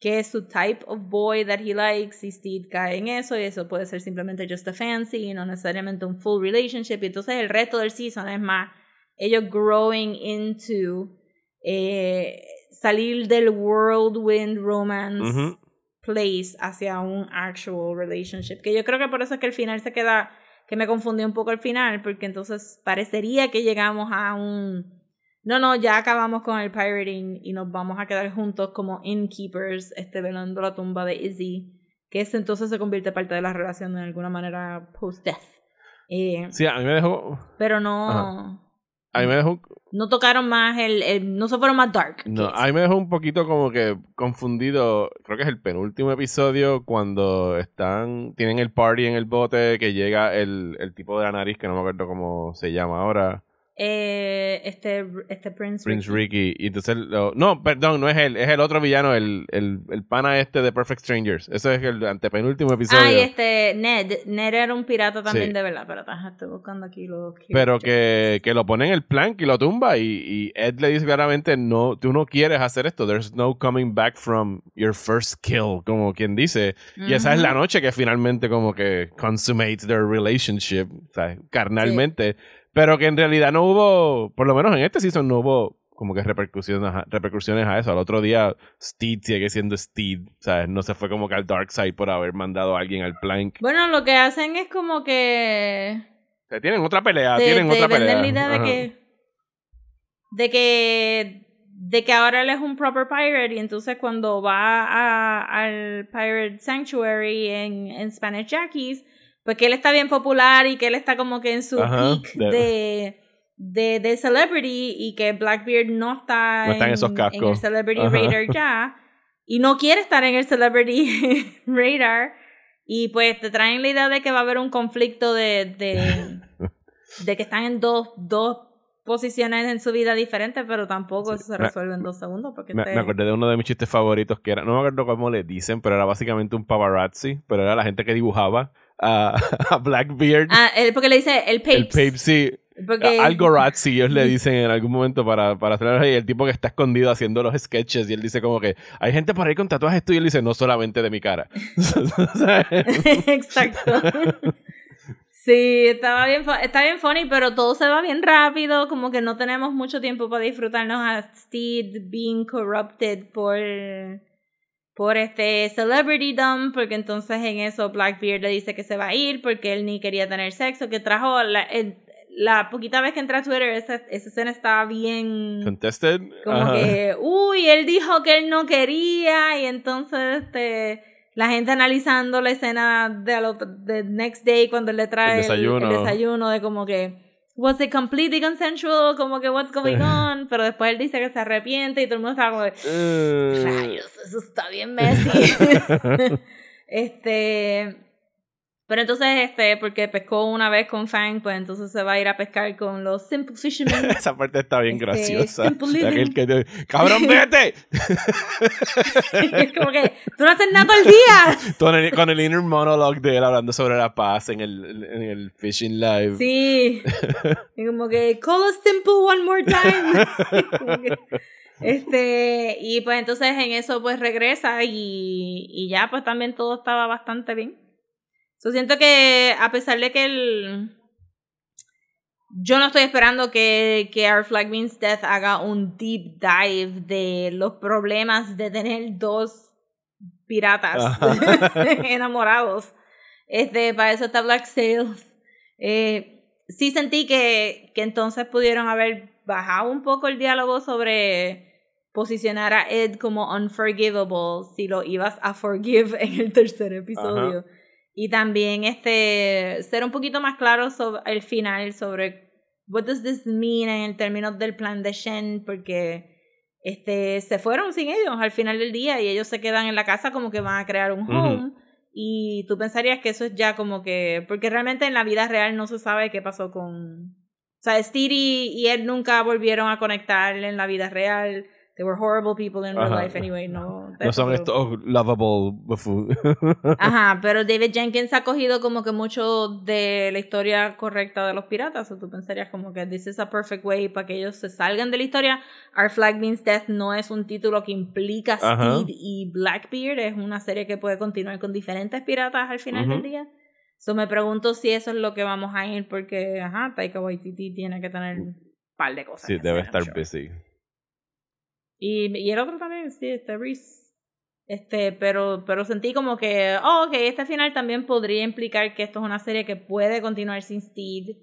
que es su type of boy that he likes y Steve cae en eso y eso puede ser simplemente just a fancy y no necesariamente un full relationship y entonces el resto del season es más ellos growing into eh, salir del whirlwind romance place hacia un actual relationship. Que yo creo que por eso es que el final se queda, que me confundió un poco el final, porque entonces parecería que llegamos a un... No, no, ya acabamos con el pirating y nos vamos a quedar juntos como innkeepers, este, velando la tumba de Izzy, que ese entonces se convierte parte de la relación de alguna manera post-death. Eh, sí, a mí me dejó... Pero no... A mí me dejó no tocaron más el, no se fueron más dark. No, a mí me dejó un poquito como que confundido, creo que es el penúltimo episodio cuando están, tienen el party en el bote que llega el, el tipo de la nariz que no me acuerdo cómo se llama ahora. Eh, este, este Prince, Prince Ricky. Y entonces, no, perdón, no es él, es el otro villano, el, el, el pana este de Perfect Strangers. Ese es el antepenúltimo episodio. Ah, y este Ned. Ned era un pirata también de verdad, pero estoy buscando aquí los... Pero que, que lo pone en el plank y lo tumba y, y, Ed le dice claramente, no, tú no quieres hacer esto. There's no coming back from your first kill, como quien dice. Y esa es la noche que finalmente como que consummates their relationship, o sea, carnalmente. Pero que en realidad no hubo, por lo menos en este season no hubo como que repercusiones a, repercusiones a eso. Al otro día, Steed sigue siendo Steed. ¿Sabes? No se fue como que al Dark Side por haber mandado a alguien al plank. Bueno, lo que hacen es como que. tienen otra pelea, tienen otra pelea. la idea de que. De que. De que ahora él es un proper pirate y entonces cuando va a, al Pirate Sanctuary en, en Spanish Jackies pues que él está bien popular y que él está como que en su peak de, de, de, celebrity y que Blackbeard no está, en, esos cascos. en el celebrity radar ya y no quiere estar en el celebrity radar y pues te traen la idea de que va a haber un conflicto de, de, de que están en dos, dos posiciones en su vida diferentes, pero tampoco eso se resuelve en dos segundos. Porque me, acordé de uno de mis chistes favoritos que era, no me acuerdo cómo le dicen, pero era básicamente un paparazzi, pero era la gente que dibujaba a, a Blackbeard. Ah, porque le dice el Papes. El Papes, sí. Algo ellos le dicen en algún momento para, para hacer el tipo que está escondido haciendo los sketches y él dice como que hay gente por ahí con tatuajes y él dice no solamente de mi cara. Exacto. Sí, estaba bien, está bien funny, pero todo se va bien rápido, como que no tenemos mucho tiempo para disfrutarnos a Steve being corrupted por por este celebrity dump, porque entonces en eso Blackbeard le dice que se va a ir porque él ni quería tener sexo, que trajo la, la poquita vez que entré a Twitter, esa, esa escena estaba bien... Contested. Como que, uy, él dijo que él no quería y entonces este, la gente analizando la escena de, next day cuando él le trae desayuno. el desayuno de como que was it completely consensual? Como que what's going on? Pero después él dice que se arrepiente y todo el mundo está como de, uh. rayos, eso está bien messy. este, Pero entonces, este, porque pescó una vez con Fang, pues entonces se va a ir a pescar con los Simple Fishermen. Esa parte está bien este, graciosa. Aquel que ¡Cabrón, vete! es como que, tú no haces nada todo el día. con, el, con el inner monologue de él hablando sobre la paz en el, en el Fishing Live. Sí. y como que, call us simple one more time. este, y pues entonces en eso pues regresa y, y ya pues también todo estaba bastante bien. Yo siento que a pesar de que el... Yo no estoy esperando que, que Our Flag Means Death haga un deep dive de los problemas de tener dos piratas enamorados. Este, para eso está Black Sails. Eh, sí sentí que, que entonces pudieron haber bajado un poco el diálogo sobre posicionar a Ed como unforgivable si lo ibas a forgive en el tercer episodio. Y también este ser un poquito más claro sobre el final, sobre what does this mean en el términos del plan de Shen, porque este se fueron sin ellos al final del día y ellos se quedan en la casa como que van a crear un home. Y tú pensarías que eso es ya como que. Porque realmente en la vida real no se sabe qué pasó con. O sea, y él nunca volvieron a conectar en la vida real. They were horrible people in real life anyway, no. No son estos lovable Ajá, pero David Jenkins ha cogido como que mucho de la historia correcta de los piratas, o tú pensarías como que this is a perfect way para que ellos se salgan de la historia. Our Flag Means Death no es un título que implica Steed y Blackbeard, es una serie que puede continuar con diferentes piratas al final del día. So me pregunto si eso es lo que vamos a ir porque, ajá, Taika Waititi tiene que tener un par de cosas. Sí, debe estar busy. Y, y el otro también, sí, este Reese. Este, pero, pero sentí como que, oh, ok, este final también podría implicar que esto es una serie que puede continuar sin Steed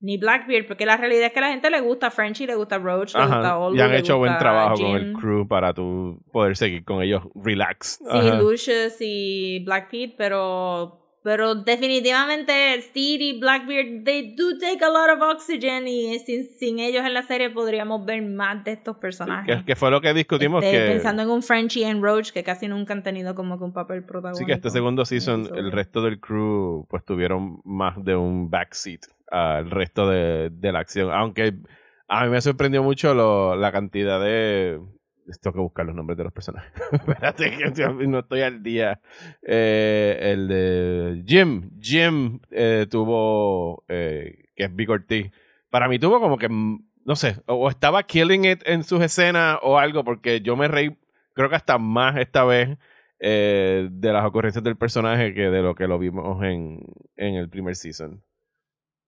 ni Blackbeard, porque la realidad es que a la gente le gusta Frenchy, le gusta Roach, le gusta Olu, Y han hecho buen trabajo con el crew para tu poder seguir con ellos relax. Sí, Lucius y Blackbeard, pero pero definitivamente Steve y Blackbeard, they do take a lot of oxygen y sin, sin ellos en la serie podríamos ver más de estos personajes. Que, fue lo que discutimos este, que... Pensando en un Frenchie y Roach que casi nunca han tenido como que un papel protagónico. Sí, que este segundo season el resto del crew pues tuvieron más de un backseat al resto de, de la acción. Aunque a mí me sorprendió mucho lo, la cantidad de tengo que buscar los nombres de los personajes. Espérate que no estoy al día. Eh, el de Jim. Jim eh, tuvo, eh, que es Big Ortiz. Para mí tuvo como que, mm, no sé, o estaba killing it en sus escenas o algo, porque yo me reí, creo que hasta más esta vez de las ocurrencias del personaje que de lo que lo vimos en, en el primer season.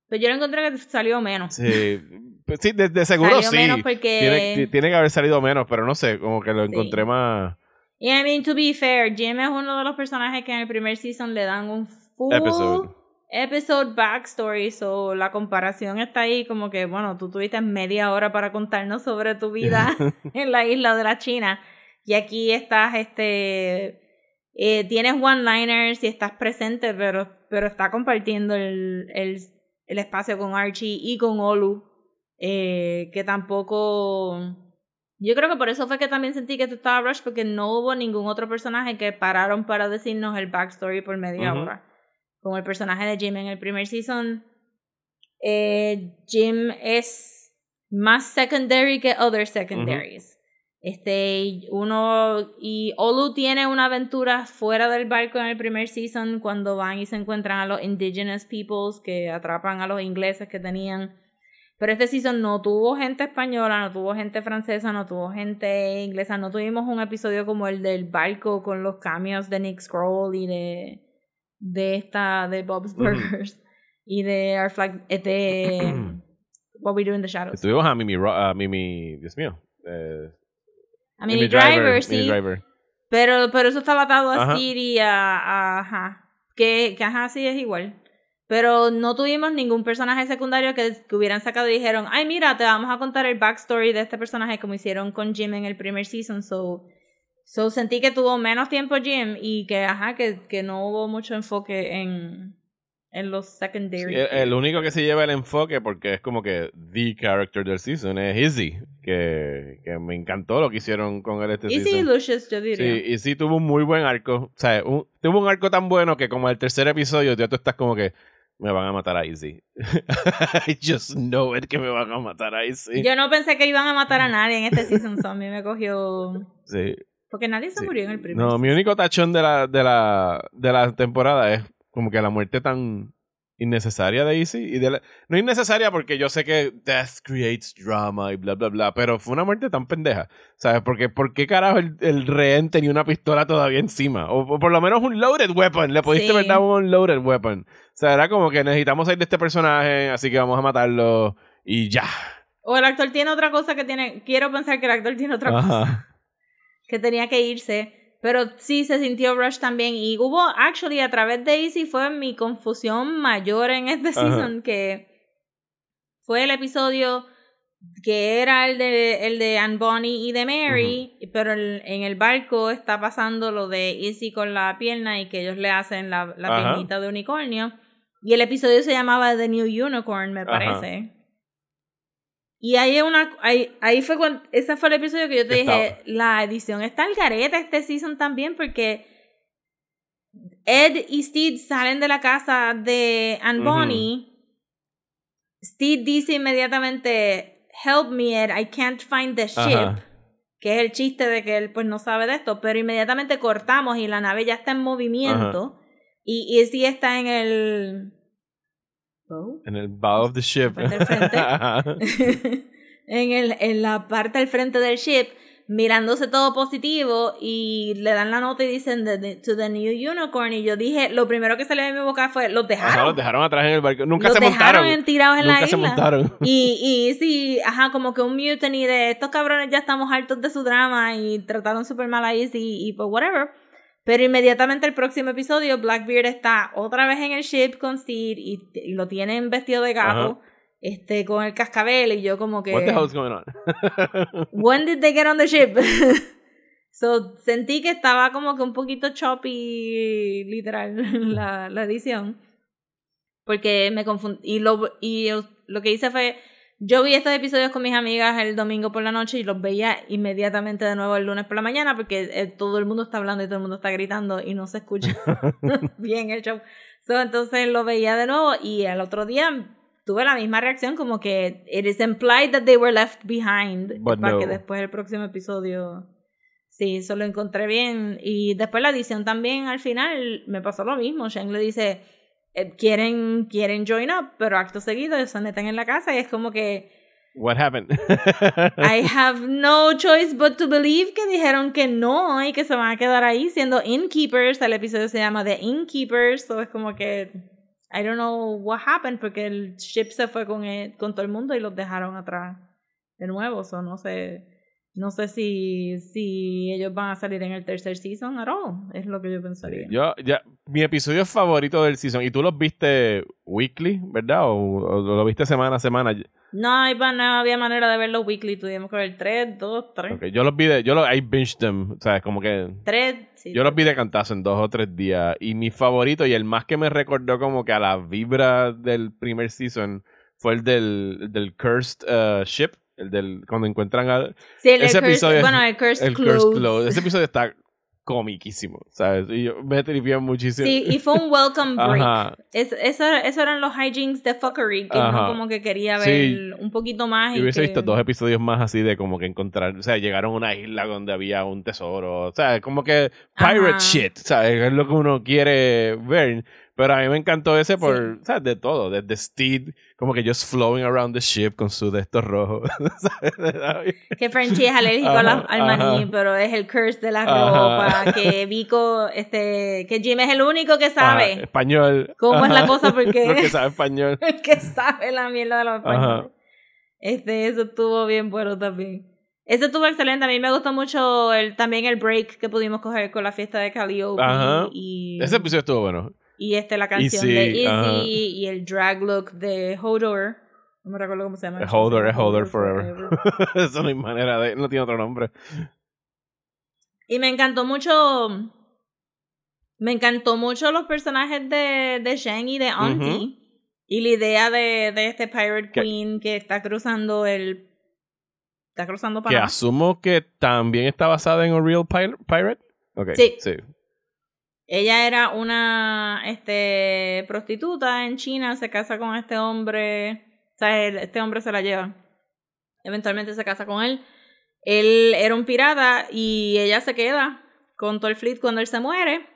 Pero yo lo encontré que salió menos. Sí, pues sí de, seguro sí. Menos porque... tiene, que haber salido menos, pero no sé, como que lo encontré más. Y I mean, to be fair, Jim es uno de los personajes que en el primer season le dan un full episode, episode backstory. So la comparación está ahí, como que, bueno, tú tuviste media hora para contarnos sobre tu vida en la isla de la China. Y aquí estás, este. Eh, tienes one-liners y estás presente, pero, pero está compartiendo el, el el espacio con Archie y con Olu, eh, que tampoco... Yo creo que por eso fue que también sentí que esto estaba rush, porque no hubo ningún otro personaje que pararon para decirnos el backstory por media hora. Como el personaje de Jim en el primer season. Eh, Jim es más secondary que other secondaries. Este, uno, y Olu tiene una aventura fuera del barco en el primer season cuando van y se encuentran a los indigenous peoples que atrapan a los ingleses que tenían. Pero este season no tuvo gente española, no tuvo gente francesa, no tuvo gente inglesa, no tuvimos un episodio como el del barco con los cambios de Nick Scroll y de, de esta, de Bob's Burgers y de Our Flag, de What We Do in the Shadows. Tuvimos a Mimi, a Mimi Dios mío, eh, a Mini, Driver, sí. Pero, pero eso estaba atado a Siri, a, ajá. Que, que ajá, sí es igual. Pero no tuvimos ningún personaje secundario que, que, hubieran sacado y dijeron, ay, mira, te vamos a contar el backstory de este personaje como hicieron con Jim en el primer season. So, so sentí que tuvo menos tiempo Jim y que, ajá, que, que no hubo mucho enfoque en, en los secondary. el, único que se lleva el enfoque, porque es como que the character del season, es Izzy, que, que, me encantó lo que hicieron con él este Y sí, Lucius, yo diría. Sí, y sí tuvo un muy buen arco. O sea, tuvo un arco tan bueno que como el tercer episodio ya tú estás como que me van a matar a Izzy. I just know it que me van a matar a Izzy. Yo no pensé que iban a matar a nadie en este season, so a mí me cogió... Sí. Porque nadie se murió en el primer No, mi único tachón de la, de, la, de la temporada es como que la muerte tan innecesaria de Easy. Y de no innecesaria porque yo sé que death creates drama y bla, bla, bla, pero fue una muerte tan pendeja. ¿Sabes? Porque ¿por qué carajo el, el rehén tenía una pistola todavía encima? O, por lo menos un loaded weapon. Le pudiste ver dar un loaded weapon. O sea, era como que necesitamos salir de este personaje, así que vamos a matarlo y ya. O el actor tiene otra cosa que tiene. Quiero pensar que el actor tiene otra cosa. Que tenía que irse. Pero sí se sintió Rush también. Y hubo, actually, a través de Easy fue mi confusión mayor en este season, que fue el episodio que era el de, el de Anne Bonnie y de Mary, pero en el barco está pasando lo de Easy con la pierna y que ellos le hacen la, la piernita de unicornio. Y el episodio se llamaba The New Unicorn, me parece. Y ahí, una, ahí, ahí fue cuando, ese fue el episodio que yo te dije, la edición está al gareta este season también porque Ed y Steve salen de la casa de Anne Bonnie. Steve dice inmediatamente, help me Ed, I can't find the ship. Que es el chiste de que él pues no sabe de esto, pero inmediatamente cortamos y la nave ya está en movimiento. Y, y sí está en el en el bow of the ship. en, el, en la parte del frente del ship, mirándose todo positivo y le dan la nota y dicen to the new unicorn y yo dije lo primero que salió de mi boca fue los dejaron los dejaron atrás en el barco. Nunca se montaron. dejaron tirados en nunca la se montaron. Y, y sí ajá como que un mutiny de estos cabrones ya estamos hartos de su drama y trataron súper mal a Izzy y pues whatever pero inmediatamente el próximo episodio, Blackbeard está otra vez en el ship con Steve y, lo tienen vestido de gato, este, con el cascabel, y yo como que. What the hell's going on? when did they get on the ship? so sentí que estaba como que un poquito choppy, literal, la, la edición. Porque me confundí. Y lo, y lo que hice fue yo vi estos episodios con mis amigas el domingo por la noche y los veía inmediatamente de nuevo el lunes por la mañana porque eh, todo el mundo está hablando y todo el mundo está gritando y no se escucha bien el show. entonces lo veía de nuevo y al otro día tuve la misma reacción como que it is implied that they were left behind para que después el próximo episodio sí, eso lo encontré bien y después la edición también al final me pasó lo mismo. Shane le dice eh, quieren, quieren join up, pero acto seguido se meten en la casa y es como que... What happened? I have no choice but to believe que dijeron que no y que se van a quedar ahí siendo innkeepers. El episodio se llama The Innkeepers, so es como que... I don't know what happened porque el ship se fue con, con todo el mundo y los dejaron atrás de nuevo, so no sé no sé si, si ellos van a salir en el tercer season at all. Es lo que yo pensaría. Yo, ya, mi episodio favorito del season, y tú los viste weekly, ¿verdad? ¿O, lo viste semana a semana? No, no había manera de verlo weekly. Tuvimos que ver tres, dos, tres. Okay, yo los vi de, yo los, I binged them, o sea, como que... Tres, sí. Yo los vi de cantazo en dos o tres días. Y mi favorito, y el más que me recordó como que a la vibra del primer season, fue el del, del Cursed uh, Ship el del cuando encuentran al sí, el ese episodio bueno el Cursed, Clothes. ese episodio está comiquísimo, ¿sabes? Y yo me tripié muchísimo. Sí, y fue un welcome break. Es, eso, eso, eran los hijinks de fuckery, que no como que quería ver un poquito más. Y hubiese visto dos episodios más así de como que encontrar, o sea, llegaron a una isla donde había un tesoro, o sea, como que pirate shit, ¿sabes? Es lo que uno quiere ver. Pero a mí me encantó ese por, ¿sabes? De todo, desde Steed, como que just flowing around the ship con su de estos rojos. que Frenchy es alérgico al maní, pero es el curse de la ropa. Que Vico, este, que Jim es el único que sabe. español. ¿Cómo es la cosa? Porque, porque sabe español. que sabe la mierda de los españoles. Este, eso estuvo bien bueno también. Eso estuvo excelente. A mí me gustó mucho el, también el break que pudimos coger con la fiesta de Calliope. Y, Ese episodio estuvo bueno. Y este, la canción de Easy y el drag look de Hodor. No me recuerdo cómo se llama. Hodor, es Hodor Forever. Eso no hay manera de. No tiene otro nombre. Y me encantó mucho. Me encantó mucho los personajes de, de Shang y de Auntie. Y la idea de, de este Pirate Queen que está cruzando el Está cruzando Panamá. Que asumo que también está basada en un real pirate. Okay, sí. sí. Ella era una este, prostituta en China, se casa con este hombre, o sea, este hombre se la lleva. Eventualmente se casa con él. Él era un pirata y ella se queda con todo el fleet cuando él se muere.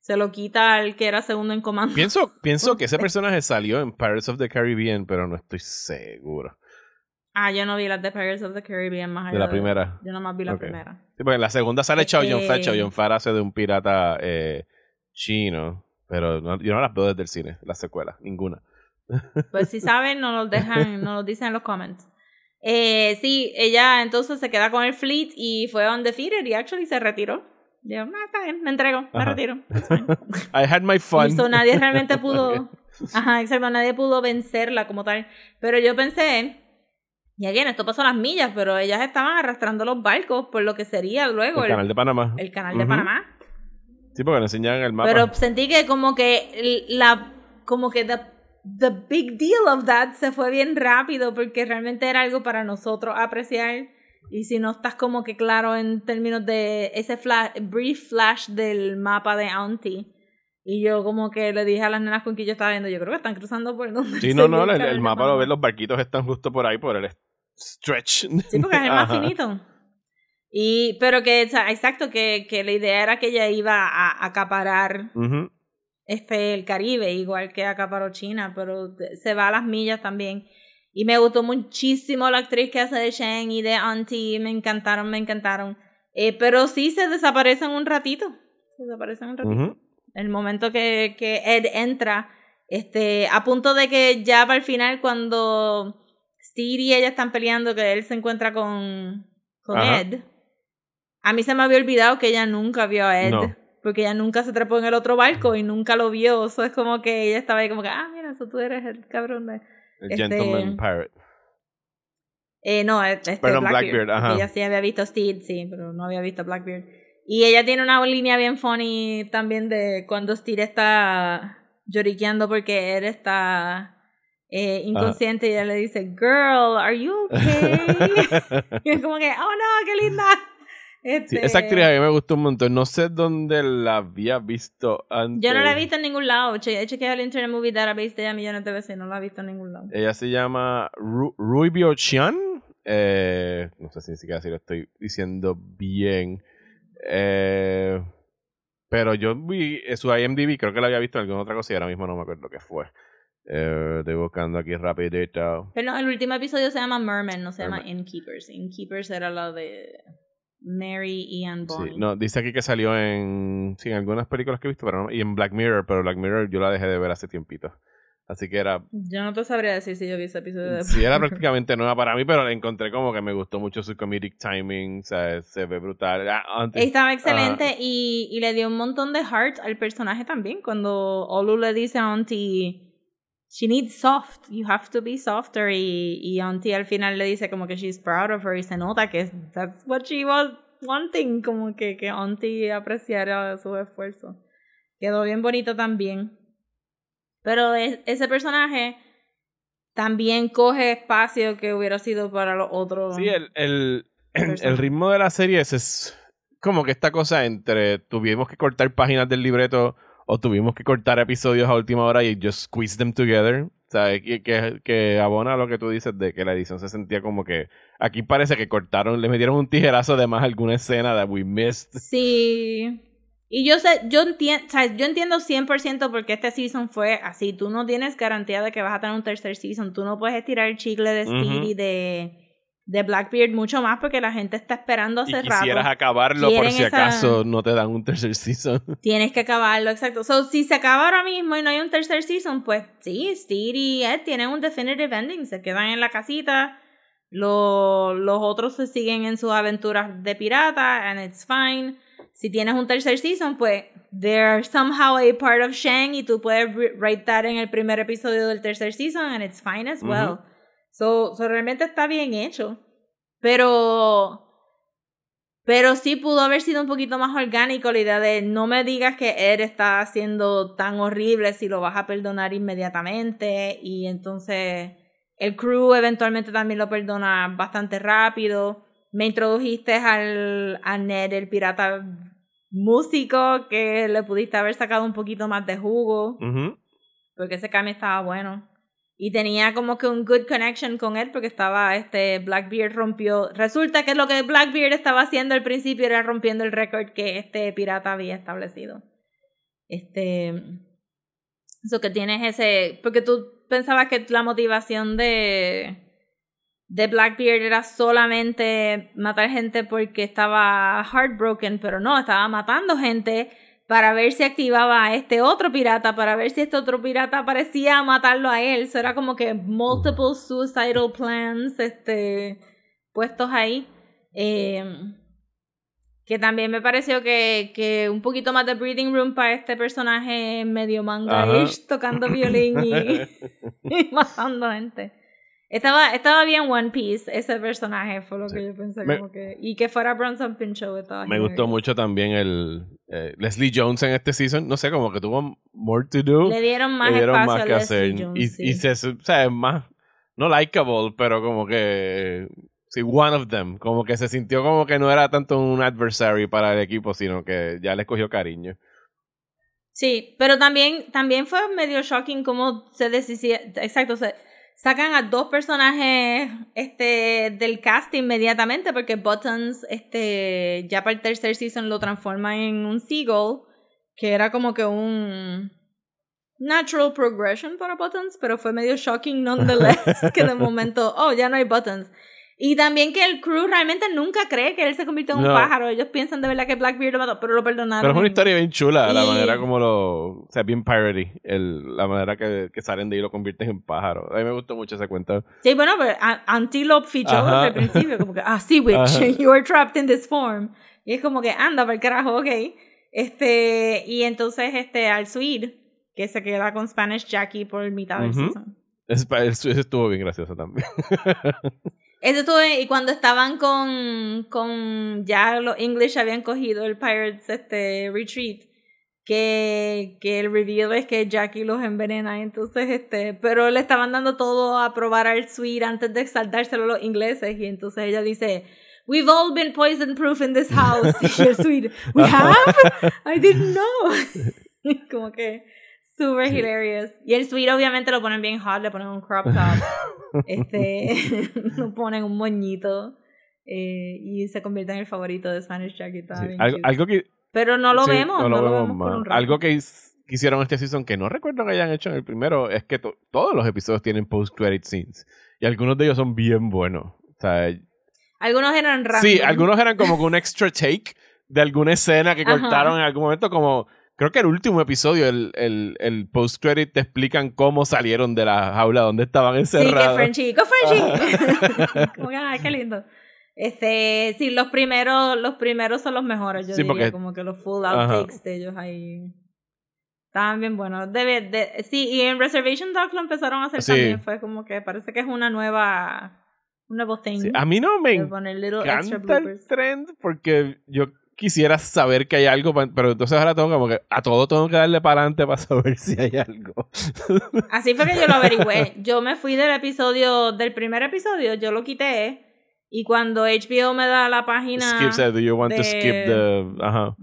Se lo quita al que era segundo en comando. Pienso, pienso que ese personaje salió en Pirates of the Caribbean, pero no estoy seguro. Ah, yo no vi las de Pirates of the Caribbean más allá. De la primera. Yo nomás vi la primera. Sí, porque en la segunda sale Chow Yun Fat. Chow Yun Fat hace de un pirata eh, chino. Pero yo no las veo desde el cine, las secuelas, ninguna. Pues si saben, nos lo dejan, nos lo dicen en los comments. Eh, sí, ella entonces se queda con el fleet y fue on the y actually se retiró. Yo, ah, está bien, me entrego, me retiro. I had my fun. nadie realmente pudo. Ajá, exacto, nadie pudo vencerla como tal. Pero yo pensé, y again, esto pasó a las millas, pero ellas estaban arrastrando los barcos por lo que sería luego el, canal de Panamá. El canal de Panamá. Sí, porque le enseñaban el mapa. Pero sentí que como que la como que the, the big deal of that se fue bien rápido porque realmente era algo para nosotros apreciar y si no estás como que claro en términos de ese flash, brief flash del mapa de Auntie. Y yo como que le dije a las nenas con quien yo estaba viendo, yo creo que están cruzando por donde... Sí, no, no, el, mapa lo ves, los barquitos están justo por ahí, por el stretch. Sí, porque es el más finito. Y, pero que, exacto, que, que la idea era que ella iba a acaparar este, el Caribe, igual que acaparó China, pero se va a las millas también. Y me gustó muchísimo la actriz que hace de Shang y de Auntie, me encantaron, me encantaron. Eh, pero sí se desaparecen un ratito. Se desaparecen un ratito. El momento que, que Ed entra, este, a punto de que ya para el final, cuando Steve y ella están peleando, que él se encuentra con, con Ed, a mí se me había olvidado que ella nunca vio a Ed. Porque ella nunca se trepó en el otro barco y nunca lo vio. Eso es como que ella estaba ahí como que, ah, mira, eso tú eres el cabrón de... El este, Gentleman Pirate. Eh, no, este Blackbeard. ajá. Ella sí había visto Steed, sí, pero no había visto Blackbeard. Y ella tiene una línea bien funny también de cuando Steed está lloriqueando porque él está eh, inconsciente y ella le dice, Girl, are you okay? y es como que, oh no, qué linda. Este... esa actriz a mí me gustó un montón. No sé dónde la había visto antes. Yo no la he visto en ningún lado. He chequeado el Internet Movie Database de ella millones de veces no la he visto en ningún lado. Ella se llama Ru Rubio. Eh, no sé si ni siquiera si lo estoy diciendo bien. Eh, pero yo vi su IMDb, creo que la había visto en alguna otra cosa y ahora mismo no me acuerdo qué fue. Eh, estoy buscando aquí rapidito. Pero no, el último episodio se llama Merman, no se llama Innkeepers. Innkeepers era lo de Mary Ian Bonnie. Sí, no, dice aquí que salió en, sí, en algunas películas que he visto, pero no, y en Black Mirror, pero Black Mirror yo la dejé de ver hace tiempito. Así que era... Yo no te sabría decir si yo vi ese episodio de... Sí, era prácticamente nueva para mí, pero la encontré como que me gustó mucho su comedic timing, o sea, se ve brutal. Ah, Estaba excelente y, y, le dio un montón de heart al personaje también. Cuando Olu le dice a Auntie, she needs soft, you have to be softer, y, y Auntie al final le dice como que she's proud of her y se nota que that's what she was wanting, como que, que Auntie apreciara su esfuerzo. Quedó bien bonito también. Pero ese personaje también coge espacio que hubiera sido para los otros. Sí, el, el, el ritmo de la serie es, como que esta cosa entre tuvimos que cortar páginas del libreto o tuvimos que cortar episodios a última hora y just squeeze them together. ¿Sabes? Que, que, que abona lo que tú dices de que la edición se sentía como que aquí parece que cortaron, le metieron un tijerazo de más alguna escena that we missed. Sí. Y yo sé, yo entiendo, yo entiendo 100% porque este season fue así. Tú no tienes garantía de que vas a tener un tercer season. Tú no puedes estirar el chicle de Steve y de, de Blackbeard mucho más porque la gente está esperando hace y quisieras acabarlo por si acaso no te dan un tercer season. Tienes que acabarlo, exacto. So, si se acaba ahora mismo y no hay un tercer season, pues sí, Steve y Ed tienen un definitive ending. Se quedan en la casita. Los, los otros se siguen en sus aventuras de pirata and it's fine si tienes un tercer season, pues they're somehow a part of Shang y tú puedes write that en el primer episodio del tercer season and it's fine as well. So, so, realmente está bien hecho. Pero pero sí pudo haber sido un poquito más orgánico la idea de no me digas que él está haciendo tan horrible si lo vas a perdonar inmediatamente y entonces el crew eventualmente también lo perdona bastante rápido me introdujiste al, a Ned, el pirata músico, que le pudiste haber sacado un poquito más de jugo. Porque ese cambio estaba bueno. Y tenía como que un good connection con él porque estaba, este, Blackbeard rompió. Resulta que lo que Blackbeard estaba haciendo al principio era rompiendo el récord que este pirata había establecido. Este. Eso que tienes ese. Porque tú pensabas que la motivación de. De Blackbeard era solamente matar gente porque estaba heartbroken, pero no, estaba matando gente para ver si activaba a este otro pirata, para ver si este otro pirata parecía matarlo a él. Eso era como que multiple suicidal plans este, puestos ahí. Em, que también me pareció que, que, un poquito más de breathing room para este personaje medio manga-ish, tocando violín y, y matando gente. Estaba, estaba bien One Piece ese personaje, fue lo que yo pensé. como que, y que fuera Bronson Pinchot. Estaba me gustó mucho también el eh, Leslie Jones en este season. No sé, como que tuvo more to do. Le dieron más, le dieron más que hacer. y, y se, o sea, es más, no likable, pero como que. Sí, one of them. Como que se sintió como que no era tanto un adversary para el equipo, sino que ya le cogió cariño. Sí, pero también, también fue medio shocking cómo se decía. Exacto, se sacan a dos personajes este, del cast inmediatamente porque Buttons este, ya para el tercer season lo transforma en un seagull, que era como que un natural progression para Buttons, pero fue medio shocking nonetheless que de momento, oh, ya no hay Buttons. Y también que el crew realmente nunca cree que él se convirtió en un pájaro. Ellos piensan de verdad que Blackbeard lo mató, pero lo perdonaron. Pero es una historia bien chula, la manera como lo... O sea, bien piratey, el, la manera que, que, salen de ahí y lo convierten en pájaro. A mí me gustó mucho ese cuento. Sí, bueno, pero Antelope fichó desde el principio, como que, ah, Sea Witch, you are trapped in this form. Y es como que, anda, para el carajo, ok. Este, y entonces, este, al Swede, que se queda con Spanish Jackie por mitad del season. Eso estuvo bien gracioso también. Eso estuve, y cuando estaban con, con, ya los English habían cogido el Pirates este retreat, que, que el reveal es que Jackie los envenena, entonces este, pero le estaban dando todo a probar al suite antes de exaltárselo a los ingleses, y entonces ella dice, We've all been poison proof in this house. y el suite, We have? I didn't know. Como que Super hilarious. Y el suite obviamente lo ponen bien hot, le ponen un crop top. este, lo ponen un moñito. Eh, y se convierte en el favorito de Spanish Jackie. algo, que... Pero no lo vemos, no lo, vemos, Algo que hicieron este season que no recuerdo que hayan hecho en el primero es que todos los episodios tienen post-credit scenes. Y algunos de ellos son bien buenos. O sea, algunos eran random. Sí, algunos eran como un extra take de alguna escena que cortaron en algún momento como Creo que el último episodio, el, el, el post-credit, te explican cómo salieron de la jaula donde estaban encerrados. Sí, que Frenchy, Frenchy. como que, ay, qué lindo. Este, sí, los primeros, los primeros son los mejores, yo sí, diría, como que los full outtakes de ellos ahí. Estaban bien buenos. Debe, de, sí, y en Reservation Dogs lo empezaron a hacer también. Fue como que parece que es una nueva. Un nuevo thing. a mí no me encanta el trend porque yo quisiera saber que hay algo, pero entonces ahora tengo como que a todo tengo que darle para adelante para saber si hay algo. Así fue que yo lo averigüé. Yo me fui del episodio, del primer episodio, yo lo quité. Y cuando HBO me da la página. Skip said, do you want to skip the. Ajá.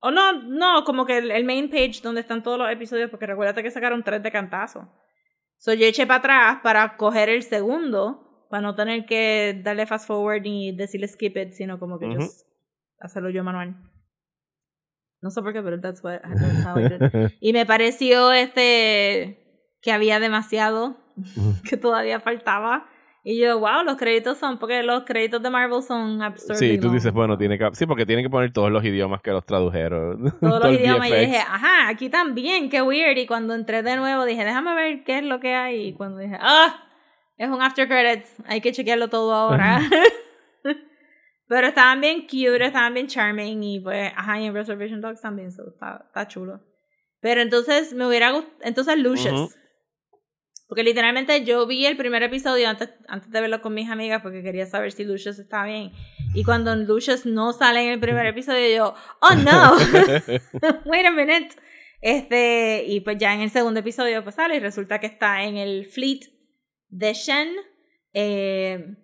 O no, no, como que el, main page donde están todos los episodios, porque recuérdate que sacaron tres de cantazo. So yo eché para atrás para coger el segundo, para no tener que darle fast forward ni decirle skip it, sino como que hacerlo yo manual. No sé por qué, pero that's, what, how I did. Y me pareció este que había demasiado, que todavía faltaba. Y yo, wow, los créditos son, porque los créditos de Marvel son absurdos. Sí, tú dices, bueno, tiene que, sí, porque tienen que poner todos los idiomas que los tradujeron. Todos los idiomas. Y dije, ajá, aquí también, qué weird. Y cuando entré de nuevo dije, déjame ver qué es lo que hay. Y cuando dije, ah, es un after credits, hay que chequearlo todo ahora. Pero estaban bien cute, estaban bien charming y pues, ajá, y en Reservation Dogs también, so, está, está chulo. Pero entonces me hubiera gustado, entonces Lucius. Porque literalmente yo vi el primer episodio antes, antes de verlo con mis amigas porque quería saber si Lucius estaba bien. Y cuando Lucius no sale en el primer episodio, yo, oh no, wait a minute. Este, y pues ya en el segundo episodio pues sale y resulta que está en el fleet de Shen. Eh,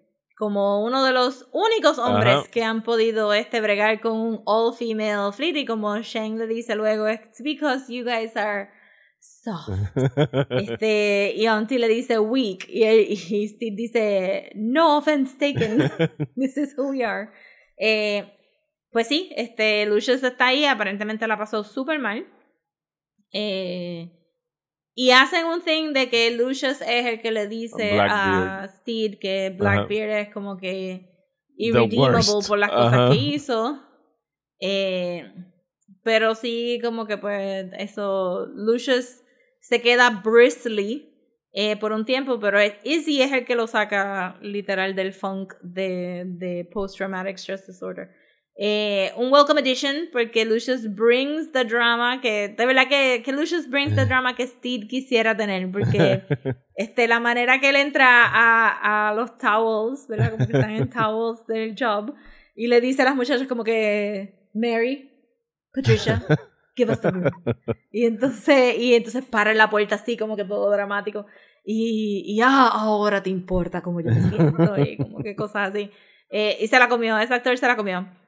como uno de los únicos hombres que han podido este bregar con un all female fleet. Y como Shane le dice luego it's because you guys are soft. Este y Auntie le dice weak. Y, y Steve dice no offense taken. This is who we are. Eh, pues sí este Lucius está ahí. Aparentemente la pasó súper mal. Eh, y hacen un thing de que Lucius es el que le dice a Steve que Blackbeard es como que irredeemable por las cosas que hizo. Eh, pero sí, como que pues eso, Lucius se queda bristly eh, por un tiempo, pero Izzy es el que lo saca literal del funk de, de post-traumatic stress disorder. Eh, un welcome edition porque Lucius brings the drama que de verdad que, que Lucius brings the drama que Steve quisiera tener porque este la manera que él entra a, a los towels verdad como que están en towels del job y le dice a las muchachas como que Mary Patricia give us the room. Y entonces y entonces para en la puerta así como que todo dramático y, y ah, ahora te importa como yo me siento y como que cosas así. Eh, y se la comió ese actor se la comió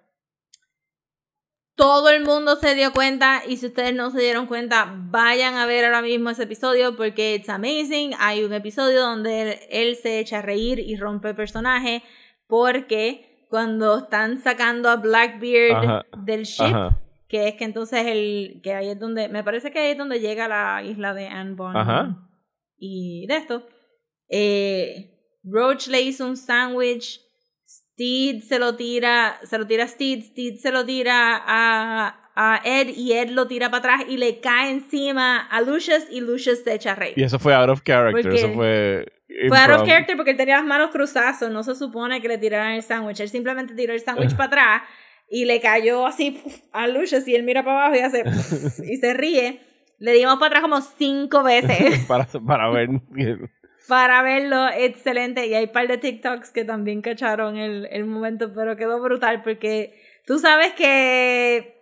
todo el mundo se dio cuenta y si ustedes no se dieron cuenta, vayan a ver ahora mismo ese episodio porque it's amazing. Hay un episodio donde él, se echa a reír y rompe el personaje porque cuando están sacando a Blackbeard del ship, que es que entonces el que ahí es donde me parece que ahí es donde llega la isla de Anne y de esto. Eh, Roach le hizo un sándwich Steed se lo tira, se lo tira a Steed, Steed se lo tira a, a Ed y Ed lo tira para atrás y le cae encima a Lucius y Lucius se echa a reír. Y eso fue out of character, eso fue... Fue out of character porque él tenía las manos cruzadas, no se supone que le tiraran el sándwich, él simplemente tiró el sándwich para atrás y le cayó así a Lucius y él mira para abajo y hace y se ríe. Le dimos para atrás como cinco veces. para, para ver para verlo, excelente. Y hay un par de TikToks que también cacharon el, el momento, pero quedó brutal porque tú sabes que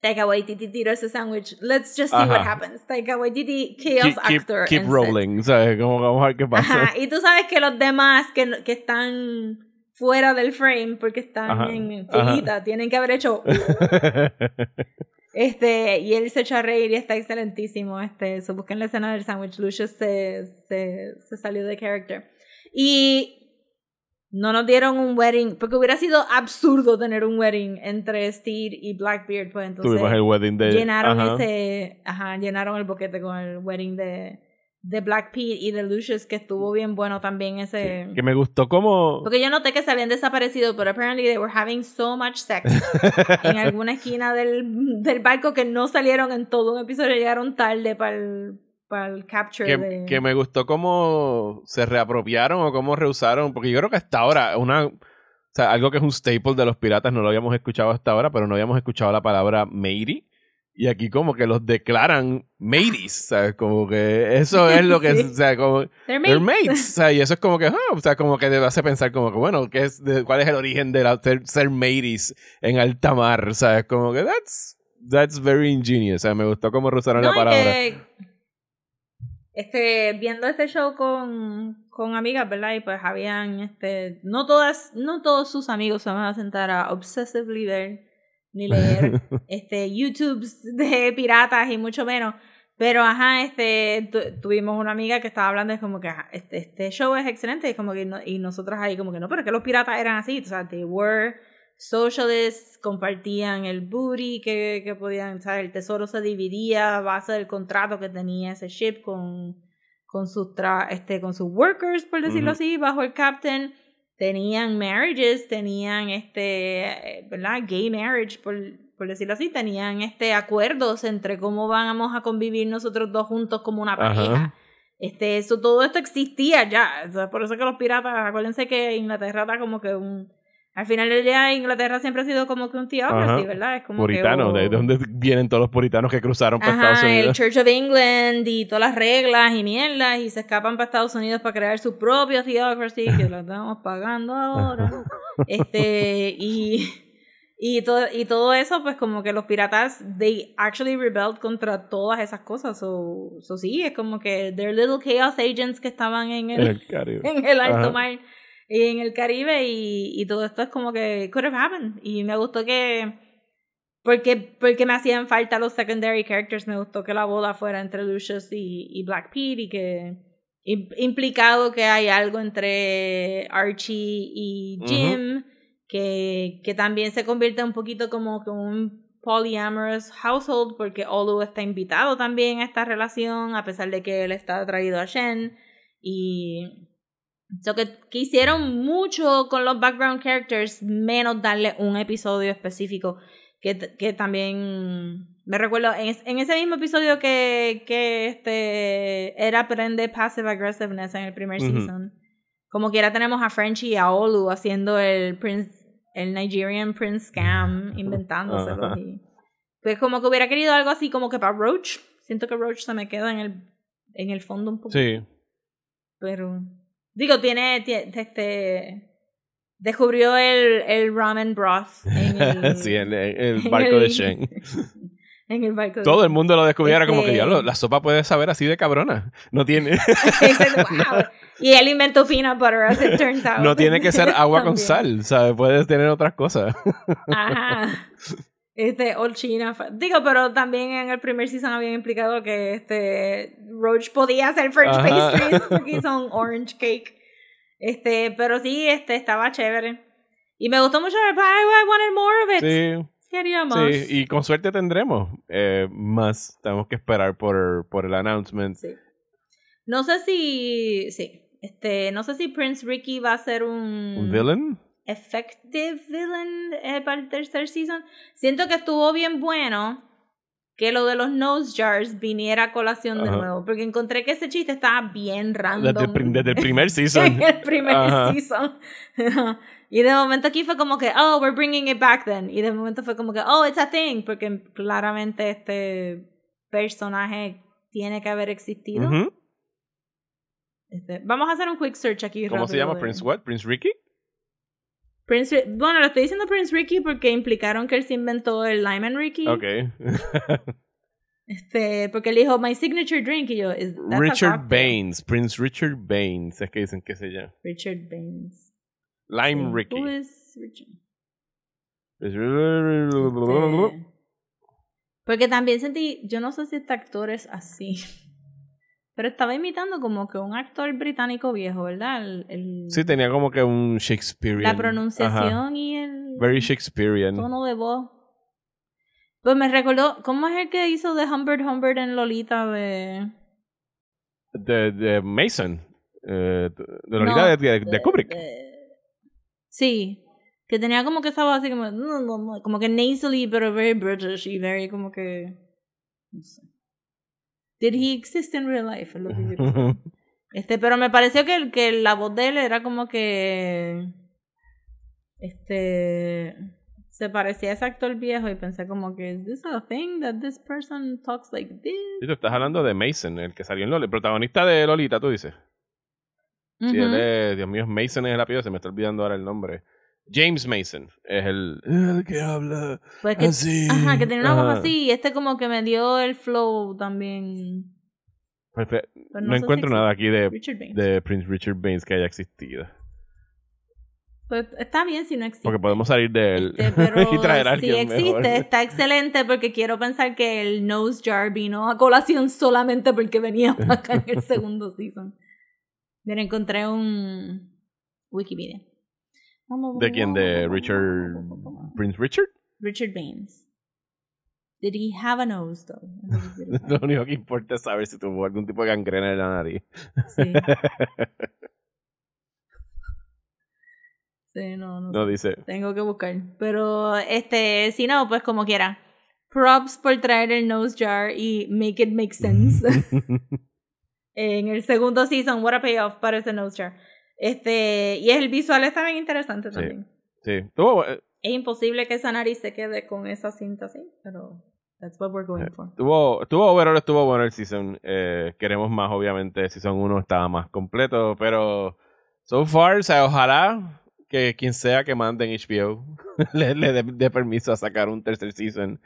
Taika Waititi tiró ese sándwich. Let's just see what happens. Taika Waititi, chaos keep, actor. Keep, rolling, ¿sabes? Como vamos a ver qué pasa. Ajá. Y tú sabes que los demás que, que están fuera del frame porque están en filita, tienen que haber hecho... Este, y él se echó a reír y está excelentísimo. Este, so busquen la escena del sándwich. Lucius se, se, se, salió de character. Y no nos dieron un wedding, porque hubiera sido absurdo tener un wedding entre Steve y Blackbeard. Pues entonces Tuvimos el wedding de. Llenaron ese. Ajá, llenaron el boquete con el wedding de de Black Pete y de Lucius, que estuvo bien bueno también ese... que me gustó como... Porque yo noté que se habían desaparecido, pero apparently they were having so much sex en alguna esquina del, del barco que no salieron en todo un episodio, llegaron tarde para el, para el capture que, de... que me gustó cómo se reapropiaron o cómo reusaron, porque yo creo que hasta ahora una... O sea, algo que es un staple de los piratas, no lo habíamos escuchado hasta ahora, pero no habíamos escuchado la palabra matey y aquí como que los declaran mateys, ¿sabes? Como que eso es lo que o sea, como... They're mates. o sea, y eso es como que, ah, o sea, como que te hace pensar como que, bueno, ¿qué es, ¿cuál es el origen de la, ser, ser mateys en alta mar? ¿Sabes? Como que that's, that's very ingenious, o sea, me gustó cómo usaron la palabra. Que, este, viendo este show con, con amigas, ¿verdad? Y pues habían, este, no todas, no todos sus amigos se van a sentar a obsessively ver ni leer este, YouTubes de piratas y mucho menos. Pero, ajá, este, tuvimos una amiga que estaba hablando, es como que este, este show es excelente, y como que y nosotras ahí como que no, pero que los piratas eran así, o sea, they were socialists, compartían el booty que, que podían, o sea, el tesoro se dividía a base del contrato que tenía ese ship con, con sus, este, con sus workers, por decirlo así, bajo el captain tenían marriages, tenían este, ¿verdad? Gay marriage, por, por, decirlo así, tenían este acuerdos entre cómo vamos a convivir nosotros dos juntos como una pareja. Este, eso, todo esto existía ya. por eso que los piratas, acuérdense que Inglaterra está como que un al final del día Inglaterra siempre ha sido como que un theocracy, ¿verdad? Es como Puritano, ¿de dónde vienen todos los puritanos que cruzaron para Estados Unidos? el Church of England y todas las reglas y mierdas y se escapan para Estados Unidos para crear su propio theocracy que lo estamos pagando ahora. este, y, y, todo, y todo eso, pues como que los piratas, they actually rebelled contra todas esas cosas. O so, sí, es como que they're little chaos agents que estaban en el, en el, alto mar en el Caribe y, y todo esto es como que could have happened. Y me gustó que porque, porque me hacían falta los secondary characters. Me gustó que la boda fuera entre Lucius y, y Black Pete y que implicado que hay algo entre Archie y Jim, que, que también se convierte un poquito como, como un polyamorous household porque Olu está invitado también a esta relación a pesar de que él está atraído a Shen y so que, que hicieron mucho con los background characters menos darle un episodio específico que, que también me recuerdo en, en, ese mismo episodio que, que este era aprende passive aggressiveness en el primer season. Como quiera tenemos a Frenchie y a Olu haciendo el Prince, el Nigerian Prince Scam, inventándoselo. pues como que hubiera querido algo así como que para Roach. Siento que Roach se me queda en el, en el fondo un poco. Sí. Pero, digo, tiene, tiene este descubrió el, el ramen broth en el, sí, en el, barco de Shen. en el barco Todo el mundo lo descubriera como que ya este la sopa puede saber así de cabrona. No tiene. Y él inventó peanut butter, as it turns out. No tiene que ser agua con sal, ¿sabes? Puedes tener otras cosas. Ajá. Este, Old China. Digo, pero también en el primer season habían implicado que este Roach podía hacer French pastries porque un orange cake. Este, pero sí, este, estaba chévere. Y me gustó mucho el I wanted more of it. Sí. Queríamos. Sí, y con suerte tendremos eh, más. Tenemos que esperar por, por el announcement. Sí. No sé si. Sí. Este, no sé si Prince Ricky va a ser un. ¿Un villain? Effective villain eh, para el tercer season. Siento que estuvo bien bueno que lo de los nose jars viniera a colación de nuevo, porque encontré que ese chiste estaba bien random. Desde, el primer season. el primer season. y de momento aquí fue como que, oh, we're bringing it back then. Y de momento fue como que, oh, it's a thing, porque claramente este personaje tiene que haber existido. este, vamos a hacer un quick search aquí. ¿Cómo se llama? ¿Prince what? ¿Prince Ricky? Prince, bueno, lo estoy diciendo Prince Ricky porque implicaron que él se inventó el Lyman Ricky. Ok. este, porque él dijo, my signature drink, y yo, is Richard Baines, Prince Richard Baines, es que dicen que se llama. Richard Baines. Lime Ricky. Who is Richard? Este, porque también sentí, yo no sé si este actor es así. Pero estaba imitando como que un actor británico viejo, ¿verdad? El, sí, tenía como que un Shakespearean. La pronunciación y el. Very Shakespearean. Tono de voz. Pues me recordó, ¿cómo es el que hizo de Humbert Humbert en Lolita de. De, Mason. Eh, de Lolita de, de, Kubrick. sí. Que tenía como que esa voz así como. Como que nasally, pero very British y very como que. No sé. Did he exist in real life? este, pero me pareció que, que la voz de él era como que. Este. Se parecía a ese actor viejo y pensé como que, ¿is this a thing that this person talks like this? Y tú estás hablando de Mason, el que salió en Lolita, el protagonista de Lolita, tú dices. Sí, él es, Dios mío, Mason es el apellido, se me está olvidando ahora el nombre. James Mason es el, el que habla pues así. Ajá, que tiene una voz así. Y este como que me dio el flow también. Pues, no, encuentro nada aquí de, de Prince Richard Baines que haya existido. Pues está bien si no existe. Porque podemos salir de él este, y traer a alguien Si existe, está excelente porque quiero pensar que el nose jar vino a colación solamente porque venía acá en el segundo season. Mira, encontré un Wikipedia. ¿De quién? ¿De Richard? ¿Prince Richard? Richard Baines. Did he have a nose, though? Lo único que importa es saber si tuvo algún tipo de gangrena en la nariz. Sí. sí, no, no. No dice. Tengo que buscar. Pero, este, si no, pues como quiera. Props por traer el nose jar y make it make sense. en el segundo season, what a payoff para ese nose jar. Este, y el visual está bien interesante también. Sí. Eh, es imposible que esa nariz se quede con esa cinta así, pero that's what we're going eh, for. Estuvo, estuvo overall, estuvo bueno el season. Eh, queremos más, obviamente. Season 1 estaba más completo, pero so far, o sea, ojalá que quien sea que mande en HBO le, le dé permiso a sacar un tercer season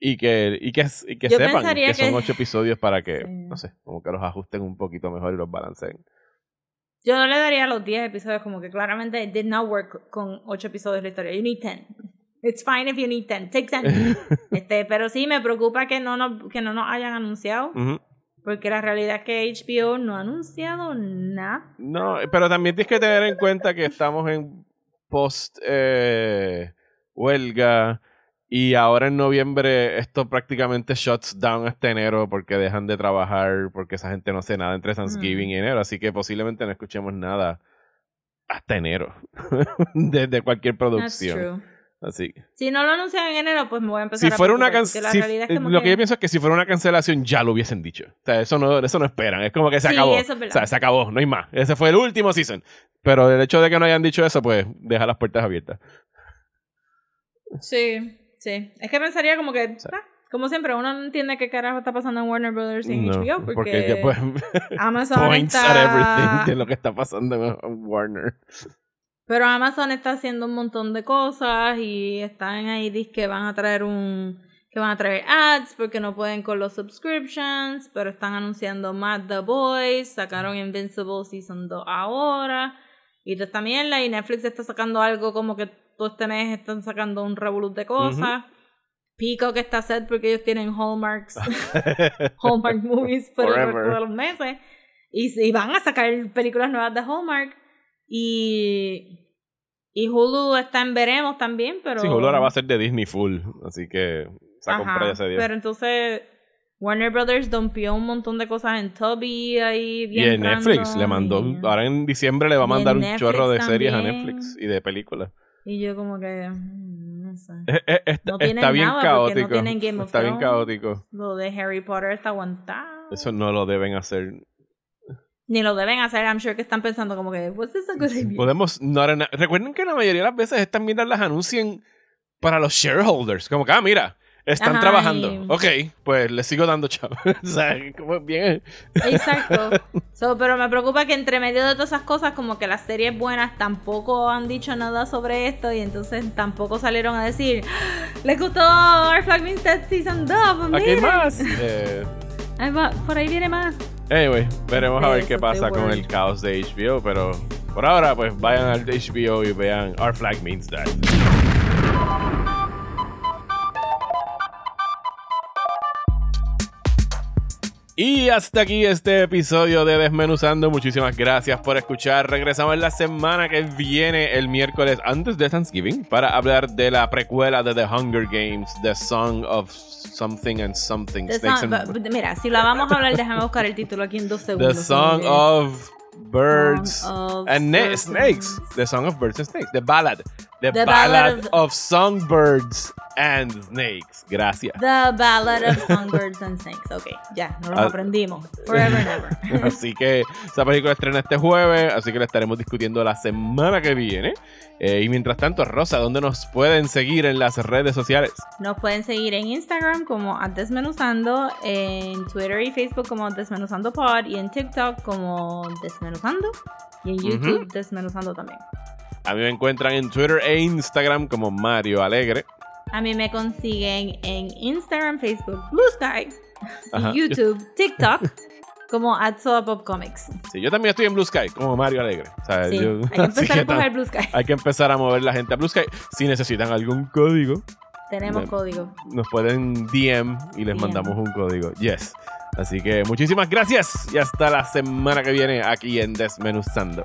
y que, y que, y que sepan que, son ocho episodios para que, no sé, como que los ajusten un poquito mejor y los balanceen. Yo no le daría los 10 episodios, como que claramente it did not work con 8 episodios de la historia. You need 10. It's fine if you need 10. Take 10. este, pero sí me preocupa que no nos, que no nos hayan anunciado. Porque la realidad es que HBO no ha anunciado nada. No, pero también tienes que tener en cuenta que estamos en post eh, huelga y ahora en noviembre esto prácticamente shuts down este enero porque dejan de trabajar, porque esa gente no hace nada entre Thanksgiving y enero, así que posiblemente no escuchemos nada hasta enero desde cualquier producción. Así. Si no lo anuncian en enero, pues me voy a empezar si fuera una cancelación. Lo que... yo pienso es que si fuera una cancelación ya lo hubiesen dicho. O sea, eso no, eso no esperan. Es como que se acabó. o sea, se acabó, no hay más. Ese fue el último season. Pero el hecho de que no hayan dicho eso, pues deja las puertas abiertas. Sí. Sí, es que pensaría como que, ah, como siempre, uno no entiende qué carajo está pasando en Warner Brothers y en HBO porque, porque después Amazon points está... at everything de lo que está pasando en Warner. Pero Amazon está haciendo un montón de cosas y están ahí dice que van a traer un que van a traer ads porque no pueden con los subscriptions, pero están anunciando Mad The Boys, sacaron Invincible Season 2 ahora y también la y Netflix está sacando algo como que todo este mes están sacando un revolut de cosas. Pico que está set porque ellos tienen Hallmarks, Hallmark movies por el resto de los meses. Y, van a sacar películas nuevas de Hallmark. Y, y Hulu está en veremos también, pero... Sí, Hulu ahora va a ser de Disney full, así que se compra ya se dio. Pero entonces Warner Brothers dompió un montón de cosas en Tubi ahí bien Y en Netflix le mandó, ahora en diciembre le va a mandar un chorro de series a Netflix y de películas. Y yo como que, mm, no sé. está bien caótico. está bien caótico. Lo de Harry Potter está aguantado. Eso no lo deben hacer. Ni lo deben hacer, I'm sure que están pensando como que, what's this a good idea? Podemos, no, recuerden que la mayoría de las veces estas mierdas las anuncian para los shareholders. Como que, ah, mira, están trabajando. Ok, pues les sigo dando chavo. o sea, como bien. Exacto. pero me preocupa que entre medio de todas esas cosas, como que las series buenas tampoco han dicho nada sobre esto y entonces tampoco salieron a decir, ¡Ah! les gustó Our Flag Means Dead Season 2. Pues Aquí hay más. Eh... por ahí viene más. Anyway, veremos a ver qué pasa con el caos de HBO, pero por ahora, pues vayan al HBO y vean Our Flag Means Dead. Y hasta aquí este episodio de Desmenuzando. Muchísimas gracias por escuchar. Regresamos la semana que viene, el miércoles antes de Thanksgiving, para hablar de la precuela de The Hunger Games, The Song of Something and Something. Mira, si la vamos a hablar, déjame buscar el título aquí en dos segundos. The Song of Birds and Snakes. The Song of Birds and Snakes. The Ballad. The, Ballad, of... Songbirds and Snakes. Gracias. The Ballad of Songbirds and Snakes. Ok, ya, nos lo aprendimos. Forever and ever. así que esa película estrena este jueves, así que la estaremos discutiendo la semana que viene. Eh, y mientras tanto, Rosa, ¿dónde nos pueden seguir en las redes sociales? Nos pueden seguir en Instagram como Desmenuzando, en Twitter y Facebook como Desmenuzando Pod y en TikTok como Desmenuzando y en YouTube Desmenuzando también. A mí me encuentran en Twitter e Instagram como Mario Alegre. A mí me consiguen en Instagram, Facebook, Blue Sky, YouTube, TikTok como Pop Comics. Sí, yo también estoy en Blue Sky, como Mario Alegre. hay que empezar a coger Blue Sky. Hay que empezar a mover la gente a Blue Sky. Si necesitan algún código. Tenemos código. Nos pueden DM y les mandamos un código. Yes. Así que muchísimas gracias y hasta la semana que viene aquí en Desmenuzando.